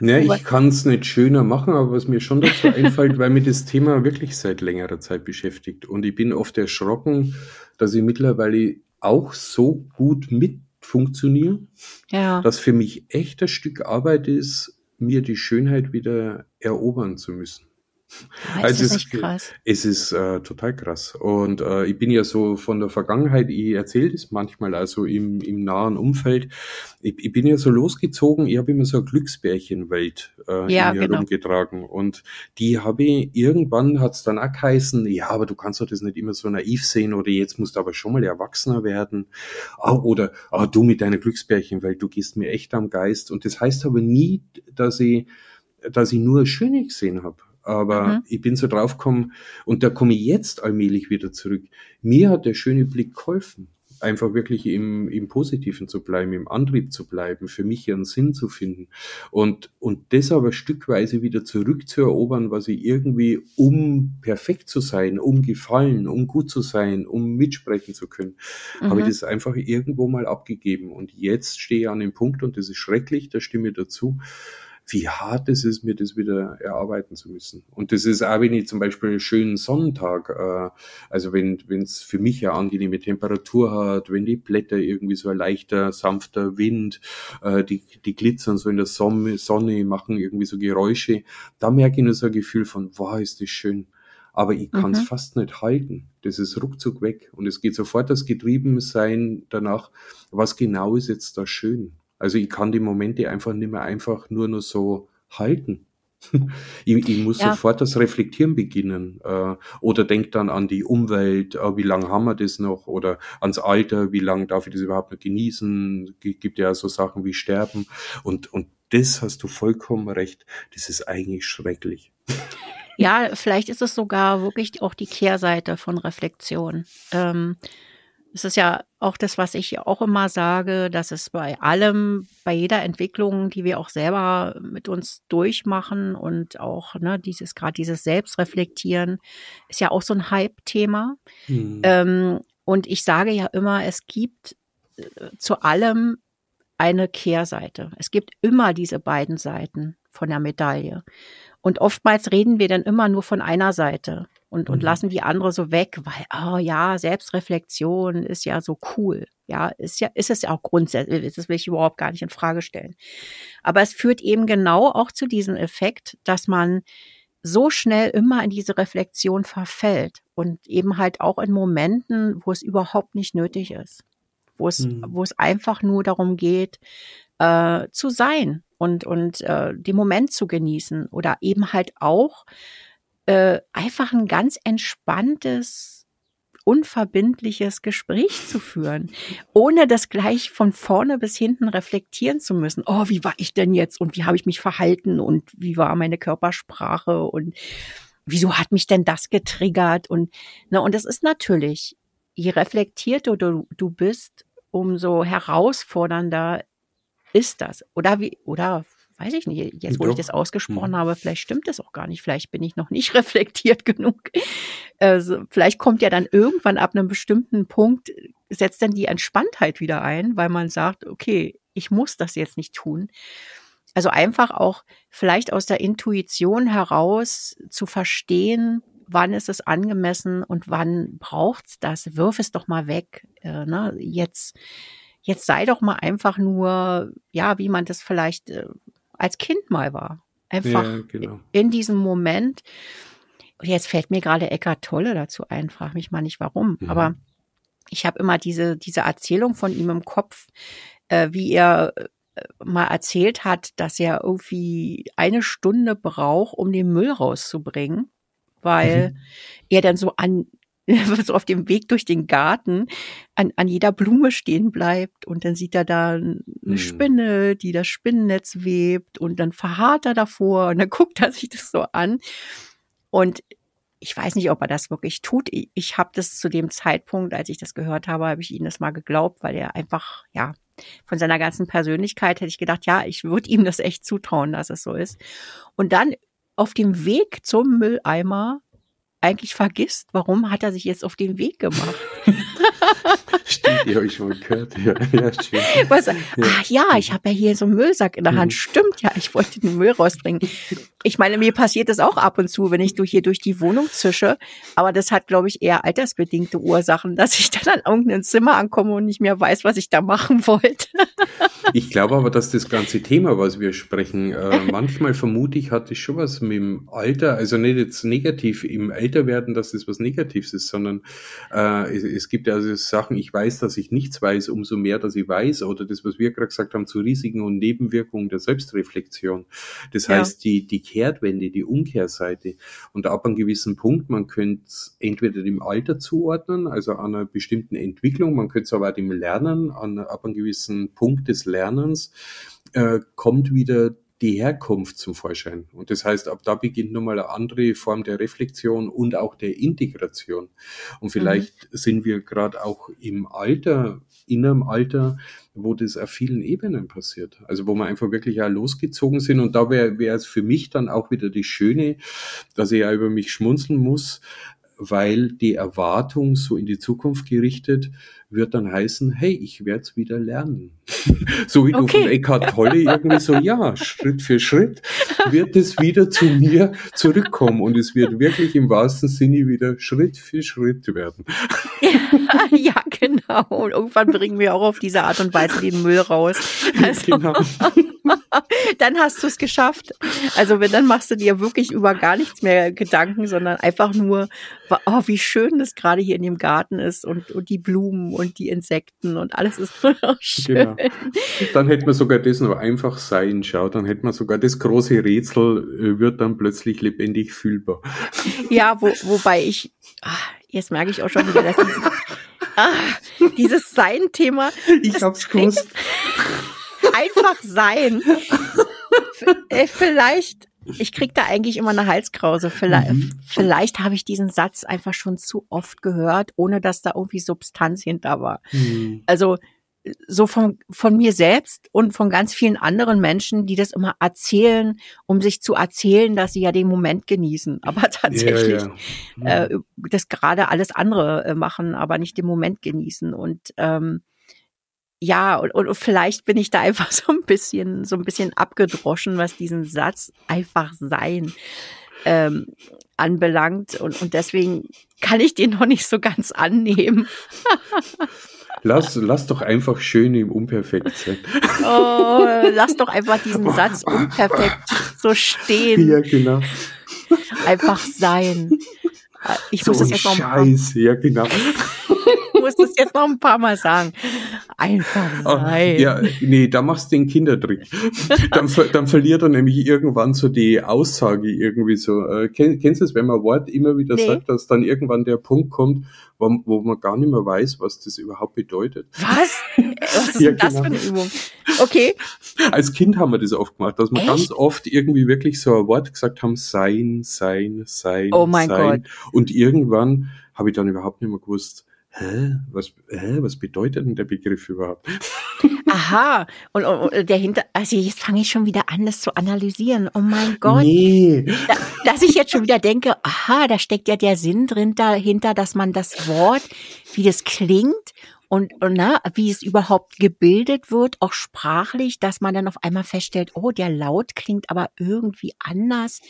Ja, ich kann es nicht schöner machen, aber was mir schon dazu einfällt, weil mir das Thema wirklich seit längerer Zeit beschäftigt. Und ich bin oft erschrocken, dass ich mittlerweile auch so gut mit funktioniere, ja. dass für mich echt ein Stück Arbeit ist, mir die Schönheit wieder erobern zu müssen. Ja, also es ist, krass. es ist äh, total krass. Und äh, ich bin ja so von der Vergangenheit, ich erzähle das manchmal, also im, im nahen Umfeld. Ich, ich bin ja so losgezogen, ich habe immer so eine Glücksbärchenwelt äh, ja, in mir genau. rumgetragen. Und die habe ich, irgendwann hat es dann auch geheißen, ja, aber du kannst doch das nicht immer so naiv sehen oder jetzt musst du aber schon mal erwachsener werden. Ah, oder ah, du mit deiner Glücksbärchenwelt, du gehst mir echt am Geist. Und das heißt aber nie, dass ich dass ich nur Schöne gesehen habe aber mhm. ich bin so draufgekommen und da komme ich jetzt allmählich wieder zurück. Mir hat der schöne Blick geholfen, einfach wirklich im, im Positiven zu bleiben, im Antrieb zu bleiben, für mich ihren Sinn zu finden und, und das aber stückweise wieder zurückzuerobern, was ich irgendwie, um perfekt zu sein, um gefallen, um gut zu sein, um mitsprechen zu können, mhm. habe ich das einfach irgendwo mal abgegeben und jetzt stehe ich an dem Punkt und das ist schrecklich, da stimme ich dazu wie hart es ist, mir das wieder erarbeiten zu müssen. Und das ist auch, wenn ich zum Beispiel einen schönen Sonnentag, äh, also wenn es für mich eine angenehme Temperatur hat, wenn die Blätter irgendwie so ein leichter, sanfter Wind, äh, die, die glitzern so in der Sonne, Sonne, machen irgendwie so Geräusche, da merke ich nur so ein Gefühl von, wow, ist das schön aber ich kann es mhm. fast nicht halten. Das ist ruckzuck weg und es geht sofort das Getriebensein danach, was genau ist jetzt da schön? Also ich kann die Momente einfach nicht mehr einfach nur nur so halten. ich, ich muss ja. sofort das Reflektieren beginnen. Äh, oder denk dann an die Umwelt, äh, wie lange haben wir das noch? Oder ans Alter, wie lange darf ich das überhaupt noch genießen? Gibt ja so Sachen wie Sterben. Und, und das hast du vollkommen recht, das ist eigentlich schrecklich. Ja, vielleicht ist es sogar wirklich auch die Kehrseite von Reflexion. Ähm, es ist ja auch das, was ich auch immer sage, dass es bei allem, bei jeder Entwicklung, die wir auch selber mit uns durchmachen und auch ne, dieses gerade dieses Selbstreflektieren, ist ja auch so ein Hype-Thema. Mhm. Ähm, und ich sage ja immer, es gibt äh, zu allem eine Kehrseite. Es gibt immer diese beiden Seiten von der Medaille. Und oftmals reden wir dann immer nur von einer Seite und, mhm. und lassen die andere so weg, weil, oh ja, Selbstreflexion ist ja so cool. Ja, ist ja, ist es ja auch grundsätzlich, das will ich überhaupt gar nicht in Frage stellen. Aber es führt eben genau auch zu diesem Effekt, dass man so schnell immer in diese Reflexion verfällt und eben halt auch in Momenten, wo es überhaupt nicht nötig ist, wo es, mhm. wo es einfach nur darum geht, äh, zu sein und, und äh, den Moment zu genießen oder eben halt auch äh, einfach ein ganz entspanntes, unverbindliches Gespräch zu führen, ohne das gleich von vorne bis hinten reflektieren zu müssen. Oh, wie war ich denn jetzt und wie habe ich mich verhalten und wie war meine Körpersprache und wieso hat mich denn das getriggert und na und das ist natürlich, je reflektierter du, du bist, umso herausfordernder ist das. Oder wie, oder weiß ich nicht, jetzt wo Doch. ich das ausgesprochen mhm. habe, vielleicht stimmt das auch gar nicht. Vielleicht bin ich noch nicht reflektiert genug. Also, vielleicht kommt ja dann irgendwann ab einem bestimmten Punkt, setzt dann die Entspanntheit wieder ein, weil man sagt, okay, ich muss das jetzt nicht tun. Also einfach auch vielleicht aus der Intuition heraus zu verstehen, wann ist es angemessen und wann braucht's das? Wirf es doch mal weg. Äh, ne? Jetzt, jetzt sei doch mal einfach nur, ja, wie man das vielleicht äh, als Kind mal war. Einfach ja, genau. in diesem Moment. Und jetzt fällt mir gerade Eckart Tolle dazu ein, frage mich mal nicht warum. Mhm. Aber ich habe immer diese, diese Erzählung von ihm im Kopf, äh, wie er äh, mal erzählt hat, dass er irgendwie eine Stunde braucht, um den Müll rauszubringen, weil mhm. er dann so an so auf dem Weg durch den Garten an, an jeder Blume stehen bleibt und dann sieht er da eine hm. Spinne, die das Spinnennetz webt und dann verharrt er davor und dann guckt er sich das so an und ich weiß nicht, ob er das wirklich tut. Ich, ich habe das zu dem Zeitpunkt, als ich das gehört habe, habe ich ihm das mal geglaubt, weil er einfach, ja, von seiner ganzen Persönlichkeit hätte ich gedacht, ja, ich würde ihm das echt zutrauen, dass es so ist. Und dann auf dem Weg zum Mülleimer eigentlich vergisst, warum hat er sich jetzt auf den Weg gemacht? Stimmt, die habe ich schon gehört. Ja, ja, schön. Was, ja. Ach ja, ich habe ja hier so einen Müllsack in der Hand. Mhm. Stimmt, ja, ich wollte den Müll rausbringen. Ich meine, mir passiert das auch ab und zu, wenn ich durch hier durch die Wohnung zische. Aber das hat, glaube ich, eher altersbedingte Ursachen, dass ich dann an irgendein Zimmer ankomme und nicht mehr weiß, was ich da machen wollte. Ich glaube aber, dass das ganze Thema, was wir sprechen, äh, manchmal vermute ich, hat es schon was mit dem Alter, also nicht jetzt negativ im Älterwerden, dass das was Negatives ist, sondern äh, es, es gibt ja also Sachen, ich weiß, dass ich nichts weiß, umso mehr, dass ich weiß, oder das, was wir gerade gesagt haben, zu Risiken und Nebenwirkungen der Selbstreflexion. Das ja. heißt, die, die Kehrtwende, die Umkehrseite. Und ab einem gewissen Punkt, man könnte es entweder dem Alter zuordnen, also an einer bestimmten Entwicklung, man könnte es aber auch dem Lernen, an, ab einem gewissen Punkt des Lernens, äh, kommt wieder die Herkunft zum Vorschein. Und das heißt, ab da beginnt nochmal eine andere Form der Reflexion und auch der Integration. Und vielleicht mhm. sind wir gerade auch im Alter, in einem Alter, wo das auf vielen Ebenen passiert. Also wo wir einfach wirklich auch losgezogen sind. Und da wäre es für mich dann auch wieder die Schöne, dass ich ja über mich schmunzeln muss, weil die Erwartung so in die Zukunft gerichtet wird dann heißen, hey, ich werde es wieder lernen. so wie okay. du von Eckhart Tolle irgendwie so, ja, Schritt für Schritt wird es wieder zu mir zurückkommen und es wird wirklich im wahrsten Sinne wieder Schritt für Schritt werden. ja, genau. Und irgendwann bringen wir auch auf diese Art und Weise den Müll raus. Also, genau. dann hast du es geschafft. Also wenn, dann machst du dir wirklich über gar nichts mehr Gedanken, sondern einfach nur, oh, wie schön das gerade hier in dem Garten ist und, und die Blumen und die Insekten und alles ist nur noch schön. Genau. Dann hätte man sogar das noch einfach sein, schau, dann hätte man sogar das große Rätsel äh, wird dann plötzlich lebendig fühlbar. Ja, wo, wobei ich, ach, jetzt merke ich auch schon wieder, dass dieses, ach, dieses Sein-Thema. Ich hab's gewusst. Einfach sein äh, vielleicht, ich krieg da eigentlich immer eine Halskrause. Vielleicht, mhm. vielleicht habe ich diesen Satz einfach schon zu oft gehört, ohne dass da irgendwie Substanz hinter war. Mhm. Also so von, von mir selbst und von ganz vielen anderen Menschen, die das immer erzählen, um sich zu erzählen, dass sie ja den Moment genießen. Aber tatsächlich ja, ja. Äh, das gerade alles andere äh, machen, aber nicht den Moment genießen. Und ähm, ja, und, und vielleicht bin ich da einfach so ein bisschen, so ein bisschen abgedroschen, was diesen Satz einfach sein ähm, anbelangt. Und, und deswegen kann ich den noch nicht so ganz annehmen. Lass, lass doch einfach schön im Unperfekt sein. Oh, lass doch einfach diesen Satz unperfekt so stehen. Ja, genau. Einfach sein. Ich muss so das jetzt Scheiß, ja, genau. Ich muss das jetzt noch ein paar Mal sagen. Einfach sein. ja, nee, da machst du den Kindertrick. Dann, dann verliert er nämlich irgendwann so die Aussage irgendwie so. Äh, kennst du es, wenn man Wort immer wieder nee. sagt, dass dann irgendwann der Punkt kommt, wo, wo, man gar nicht mehr weiß, was das überhaupt bedeutet. Was? Was ist ja, denn das genau. für eine Übung? Okay. Als Kind haben wir das oft gemacht, dass wir Echt? ganz oft irgendwie wirklich so ein Wort gesagt haben, sein, sein, sein, oh mein sein. Gott. Und irgendwann habe ich dann überhaupt nicht mehr gewusst, hä, was, hä, was bedeutet denn der Begriff überhaupt? Aha, und, und der Hinter, also jetzt fange ich schon wieder an, das zu analysieren. Oh mein Gott. Nee. Da, dass ich jetzt schon wieder denke, aha, da steckt ja der Sinn drin dahinter, dass man das Wort, wie das klingt und, und na, wie es überhaupt gebildet wird, auch sprachlich, dass man dann auf einmal feststellt, oh, der Laut klingt aber irgendwie anders,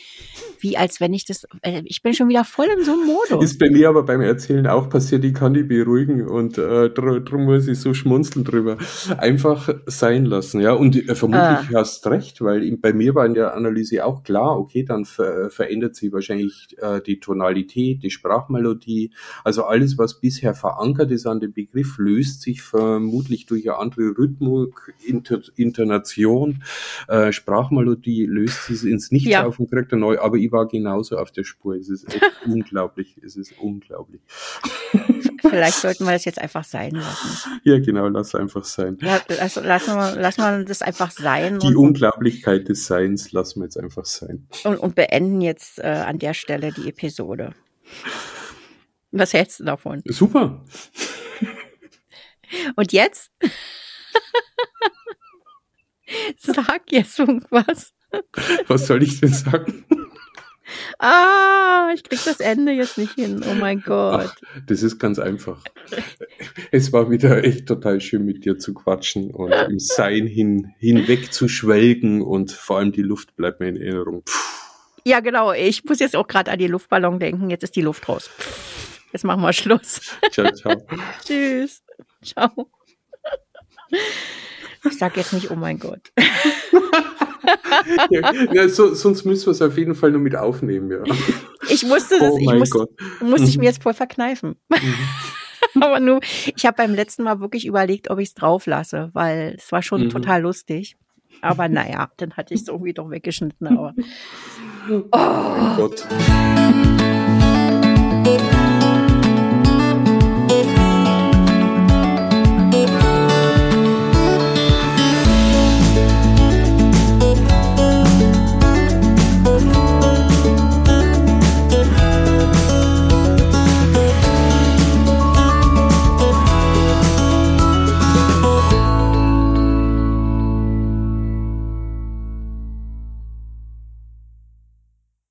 wie als wenn ich das, äh, ich bin schon wieder voll in so einem Modus. Ist bei mir aber beim Erzählen auch passiert, ich kann die beruhigen und äh, dr drum muss ich so schmunzeln drüber. Einfach sein lassen, ja, und äh, vermutlich ah. hast recht, weil bei mir war in der Analyse auch klar, okay, dann ver verändert sich wahrscheinlich äh, die Tonalität, die Sprachmelodie, also alles, was bisher verankert ist an dem Begriff, löst sich vermutlich durch eine andere Rhythmik, Inter Intonation, äh, Sprachmelodie, löst sich ins Nichts ja. auf und kriegt neu. Aber ich war genauso auf der Spur. Es ist echt unglaublich. Es ist unglaublich. Vielleicht sollten wir das jetzt einfach sein lassen. Ja, genau, lass einfach sein. Ja, lass, lass, mal, lass mal das einfach sein. Die und, Unglaublichkeit des Seins lassen wir jetzt einfach sein. Und, und beenden jetzt äh, an der Stelle die Episode. Was hältst du davon? Super. Und jetzt? Sag jetzt irgendwas. Was soll ich denn sagen? Ah, ich krieg das Ende jetzt nicht hin. Oh mein Gott. Ach, das ist ganz einfach. Es war wieder echt total schön mit dir zu quatschen und im Sein hin, hinweg zu schwelgen und vor allem die Luft bleibt mir in Erinnerung. Puh. Ja, genau. Ich muss jetzt auch gerade an die Luftballon denken. Jetzt ist die Luft raus. Jetzt machen wir Schluss. Ciao, ciao. Tschüss. Ciao. Ich sag jetzt nicht, oh mein Gott. ja, ja, so, sonst müssen wir es auf jeden Fall nur mit aufnehmen, ja. Ich musste das, oh ich muss, musste ich mir jetzt voll verkneifen. Mhm. Aber nur, ich habe beim letzten Mal wirklich überlegt, ob ich es drauf lasse, weil es war schon mhm. total lustig. Aber naja, dann hatte ich es irgendwie doch weggeschnitten. Aber oh. oh Gott.